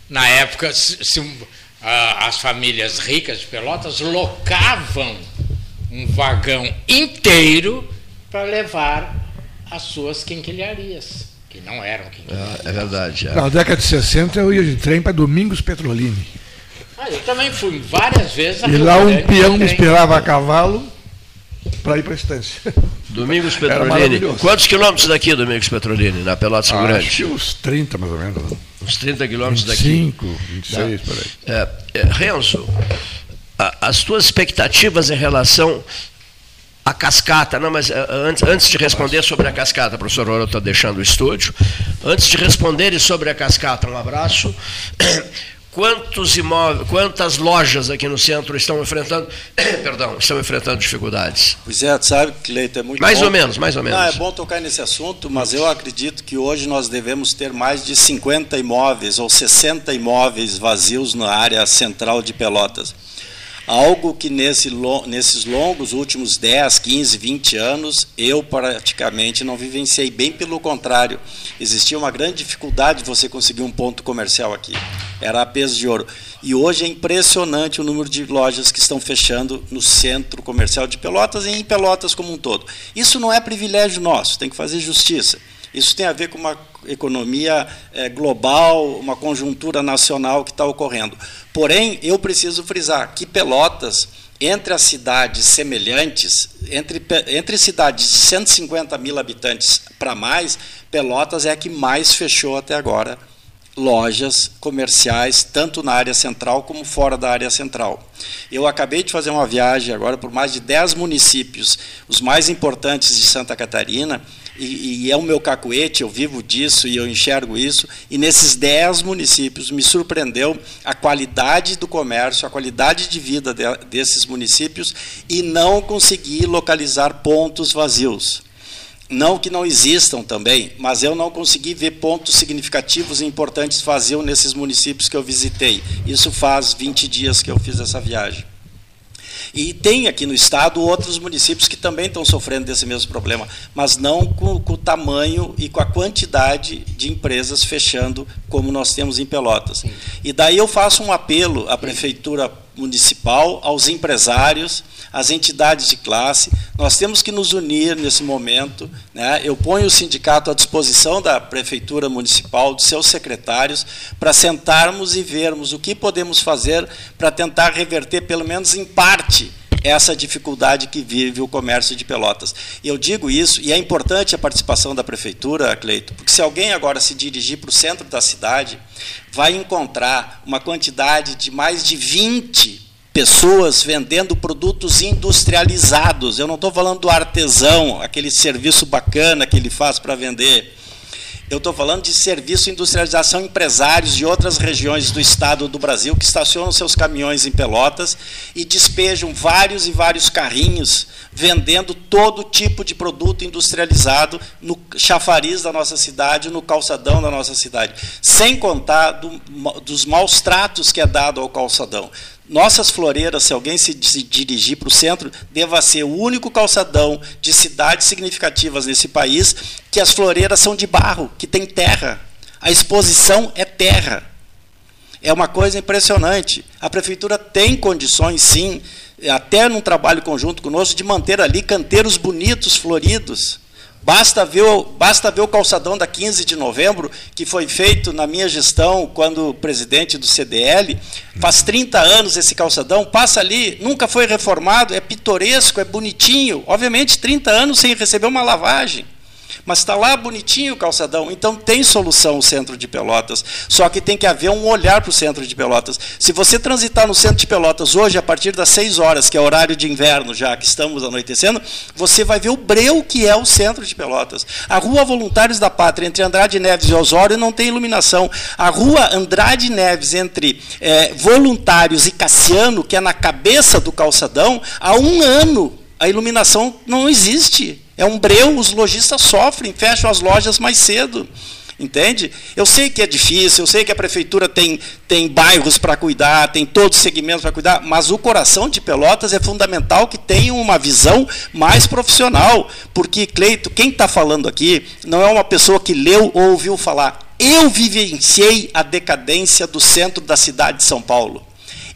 C: Na época, se, se, ah, as famílias ricas de Pelotas locavam um vagão inteiro para levar as suas quinquilharias, que não eram quinquilharias.
B: É, é verdade. é.
D: Na década de 60 eu ia de trem para Domingos Petrolini.
C: Ah, eu também fui várias vezes a
D: E lá um peão me esperava a cavalo para ir para a estância.
B: Domingos Petrolini. Quantos quilômetros daqui, Domingos Petrolini, na Pelotas
D: Ah,
B: Grande?
D: acho que uns 30 mais ou menos.
B: Uns 30 quilômetros daqui.
D: 25, 26,
B: Tá.
D: por aí.
B: É, é, Renzo, a- as tuas expectativas em relação à cascata, não, mas é, antes, antes de responder sobre a cascata, professor Oro está deixando o estúdio, antes de responderem sobre a cascata, um abraço. Quantos imóveis, quantas lojas aqui no centro estão enfrentando, perdão, estão enfrentando dificuldades?
E: Pois é, sabe, Cleiton, é muito
B: Mais
E: bom.
B: ou menos, mais ou menos.
E: Não, é bom tocar nesse assunto, mas eu acredito que hoje nós devemos ter mais de 50 imóveis ou 60 imóveis vazios na área central de Pelotas. Algo que nesse, nesses longos últimos 10, 15, 20 anos, eu praticamente não vivenciei. Bem pelo contrário, existia uma grande dificuldade de você conseguir um ponto comercial aqui. Era a peso de ouro. E hoje é impressionante o número de lojas que estão fechando no centro comercial de Pelotas e em Pelotas como um todo. Isso não é privilégio nosso, tem que fazer justiça. Isso tem a ver com uma economia eh, global, uma conjuntura nacional que está ocorrendo. Porém, eu preciso frisar que Pelotas, entre as cidades semelhantes, entre, entre cidades de 150 mil habitantes para mais, Pelotas é a que mais fechou até agora lojas comerciais, tanto na área central como fora da área central. Eu acabei de fazer uma viagem agora por mais de 10 municípios, os mais importantes de Santa Catarina, e, e é o meu cacuete, eu vivo disso e eu enxergo isso, e nesses 10 municípios me surpreendeu a qualidade do comércio, a qualidade de vida de- desses municípios, e não consegui localizar pontos vazios. Não que não existam também, mas eu não consegui ver pontos significativos e importantes vazios nesses municípios que eu visitei. Isso faz 20 dias que eu fiz essa viagem. E tem aqui no estado outros municípios que também estão sofrendo desse mesmo problema, mas não com, com, o tamanho e com a quantidade de empresas fechando como nós temos em Pelotas. Sim. E daí eu faço um apelo à prefeitura municipal, aos empresários, às entidades de classe. Nós temos que nos unir nesse momento. Né? Eu ponho o sindicato à disposição da prefeitura municipal, de seus secretários, para sentarmos e vermos o que podemos fazer para tentar reverter, pelo menos em parte, essa dificuldade que vive o comércio de Pelotas. E eu digo isso, e é importante a participação da prefeitura, Cleito, porque se alguém agora se dirigir para o centro da cidade, vai encontrar uma quantidade de mais de 20 pessoas vendendo produtos industrializados. Eu não estou falando do artesão, aquele serviço bacana que ele faz para vender. Eu estou falando de serviço industrialização empresários de outras regiões do estado do Brasil que estacionam seus caminhões em Pelotas e despejam vários e vários carrinhos vendendo todo tipo de produto industrializado no chafariz da nossa cidade, no calçadão da nossa cidade, sem contar do, dos maus tratos que é dado ao calçadão. Nossas floreiras, se alguém se dirigir para o centro, deva ser o único calçadão de cidades significativas nesse país que as floreiras são de barro, que tem terra. A exposição é terra. É uma coisa impressionante. A prefeitura tem condições, sim, até num trabalho conjunto conosco, de manter ali canteiros bonitos, floridos. Basta ver, o, basta ver o calçadão da 15 de novembro, que foi feito na minha gestão, quando presidente do CDL. Faz 30 anos esse calçadão, passa ali, nunca foi reformado, é pitoresco, é bonitinho. Obviamente, 30 anos sem receber uma lavagem. Mas está lá bonitinho o calçadão. Então tem solução o centro de Pelotas. Só que tem que haver um olhar para o centro de Pelotas. Se você transitar no centro de Pelotas hoje, a partir das 6 horas, que é horário de inverno já, que estamos anoitecendo, você vai ver o breu que é o centro de Pelotas. A rua Voluntários da Pátria, entre Andrade Neves e Osório, não tem iluminação. A rua Andrade Neves, entre é, Voluntários e Cassiano, que é na cabeça do calçadão, há um ano a iluminação não existe. É um breu, os lojistas sofrem, fecham as lojas mais cedo. Entende? Eu sei que é difícil, eu sei que a prefeitura tem, tem bairros para cuidar, tem todos os segmentos para cuidar, mas o coração de Pelotas é fundamental que tenha uma visão mais profissional. Porque, Cleito, quem está falando aqui não é uma pessoa que leu ou ouviu falar. Eu vivenciei a decadência do centro da cidade de São Paulo.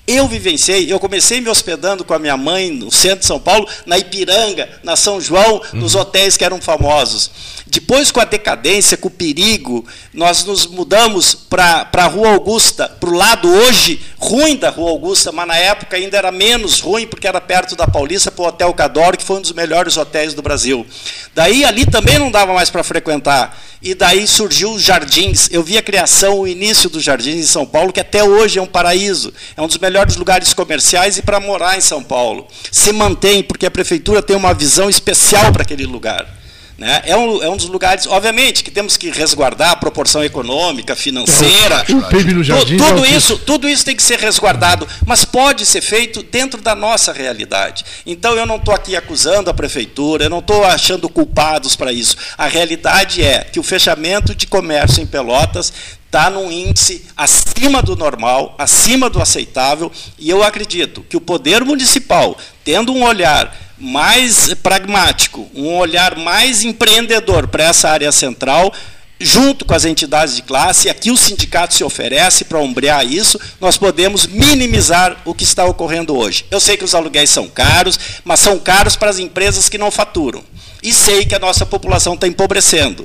E: Eu vivenciei, eu comecei me hospedando com a minha mãe no centro de São Paulo, na Ipiranga, na São João, nos uhum. hotéis que eram famosos. Depois, com a decadência, com o perigo, nós nos mudamos para a Rua Augusta, para o lado hoje ruim da Rua Augusta, mas na época ainda era menos ruim, porque era perto da Paulista, para o Hotel Cadoro, que foi um dos melhores hotéis do Brasil. Daí, ali também não dava mais para frequentar. E daí surgiu os jardins. Eu vi a criação, o início dos jardins em São Paulo, que até hoje é um paraíso. É um dos melhores lugares comerciais e para morar em São Paulo. Se mantém, porque a prefeitura tem uma visão especial para aquele lugar. Né? É, um, é um dos lugares, obviamente, que temos que resguardar a proporção econômica, financeira.
D: O PIB no jardim
E: tudo, tudo isso, tudo isso tem que ser resguardado, mas pode ser feito dentro da nossa realidade. Então eu não estou aqui acusando a prefeitura, eu não estou achando culpados para isso. A realidade é que o fechamento de comércio em Pelotas está num índice acima do normal, acima do aceitável, e eu acredito que o poder municipal, tendo um olhar mais pragmático, um olhar mais empreendedor para essa área central, junto com as entidades de classe, aqui o sindicato se oferece para ombrear isso, nós podemos minimizar o que está ocorrendo hoje. Eu sei que os aluguéis são caros, mas são caros para as empresas que não faturam. E sei que a nossa população está empobrecendo.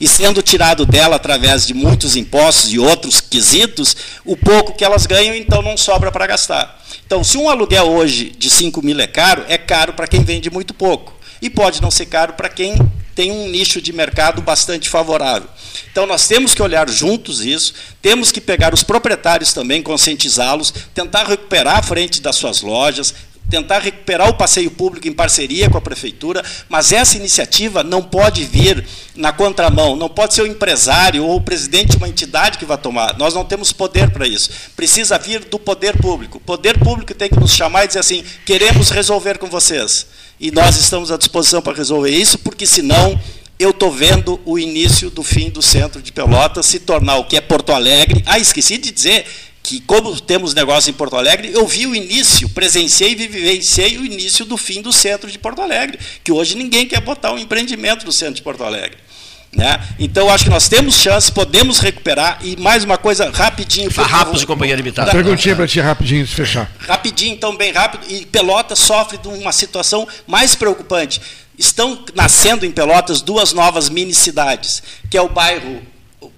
E: E sendo tirado dela através de muitos impostos e outros quesitos, o pouco que elas ganham, então não sobra para gastar. Então, se um aluguel hoje de 5 mil é caro, é caro para quem vende muito pouco. E pode não ser caro para quem tem um nicho de mercado bastante favorável. Então, nós temos que olhar juntos isso, temos que pegar os proprietários também, conscientizá-los, tentar recuperar a frente das suas lojas, tentar recuperar o passeio público em parceria com a prefeitura, mas essa iniciativa não pode vir na contramão, não pode ser o empresário ou o presidente de uma entidade que vai tomar. Nós não temos poder para isso. Precisa vir do poder público. O poder público tem que nos chamar e dizer assim: queremos resolver com vocês. E nós estamos à disposição para resolver isso, porque senão eu estou vendo o início do fim do centro de Pelotas se tornar o que é Porto Alegre. Ah, esqueci de dizer que como temos negócio em Porto Alegre, eu vi o início, presenciei e vivenciei o início do fim do centro de Porto Alegre, que hoje ninguém quer botar um empreendimento no centro de Porto Alegre. Né? Então, acho que nós temos chance, podemos recuperar. E mais uma coisa, rapidinho.
B: Farrapos e Companhia Limitada.
D: Perguntinha para ti rapidinho, se fechar.
E: Rapidinho, então, bem rápido. E Pelotas sofre de uma situação mais preocupante. Estão nascendo em Pelotas duas novas mini cidades, que é o bairro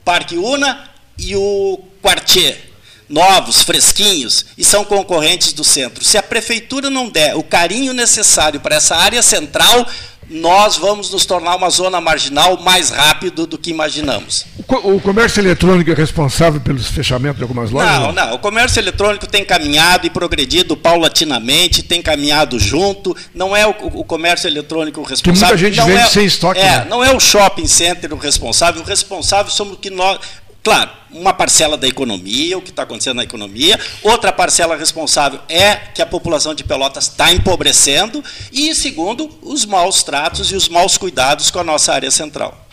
E: Parque Una e o Quartier novos, fresquinhos, e são concorrentes do centro. Se a prefeitura não der o carinho necessário para essa área central, nós vamos nos tornar uma zona marginal mais rápido do que imaginamos.
D: O comércio eletrônico é responsável pelos fechamentos de algumas lojas?
E: Não, não. O comércio eletrônico tem caminhado e progredido paulatinamente, tem caminhado junto. Não é o, o comércio eletrônico o responsável.
D: Tem muita gente
E: não
D: vende
E: é,
D: sem estoque.
E: É,
D: né?
E: não é o shopping center o responsável. O responsável somos que nós. Claro, uma parcela da economia, o que está acontecendo na economia, outra parcela responsável é que a população de Pelotas está empobrecendo, e segundo, os maus tratos e os maus cuidados com a nossa área central.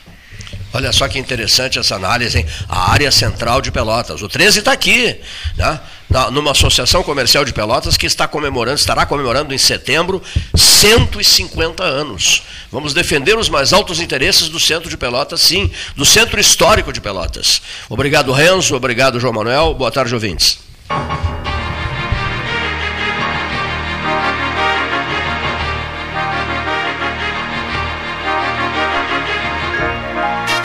B: Olha só que interessante essa análise, hein? A área central de Pelotas. O 13 está aqui, né? Na, numa associação comercial de Pelotas que está comemorando, estará comemorando em setembro 150 anos. Vamos defender os mais altos interesses do centro de Pelotas, sim, do centro histórico de Pelotas. Obrigado, Renzo. Obrigado, João Manuel. Boa tarde, ouvintes.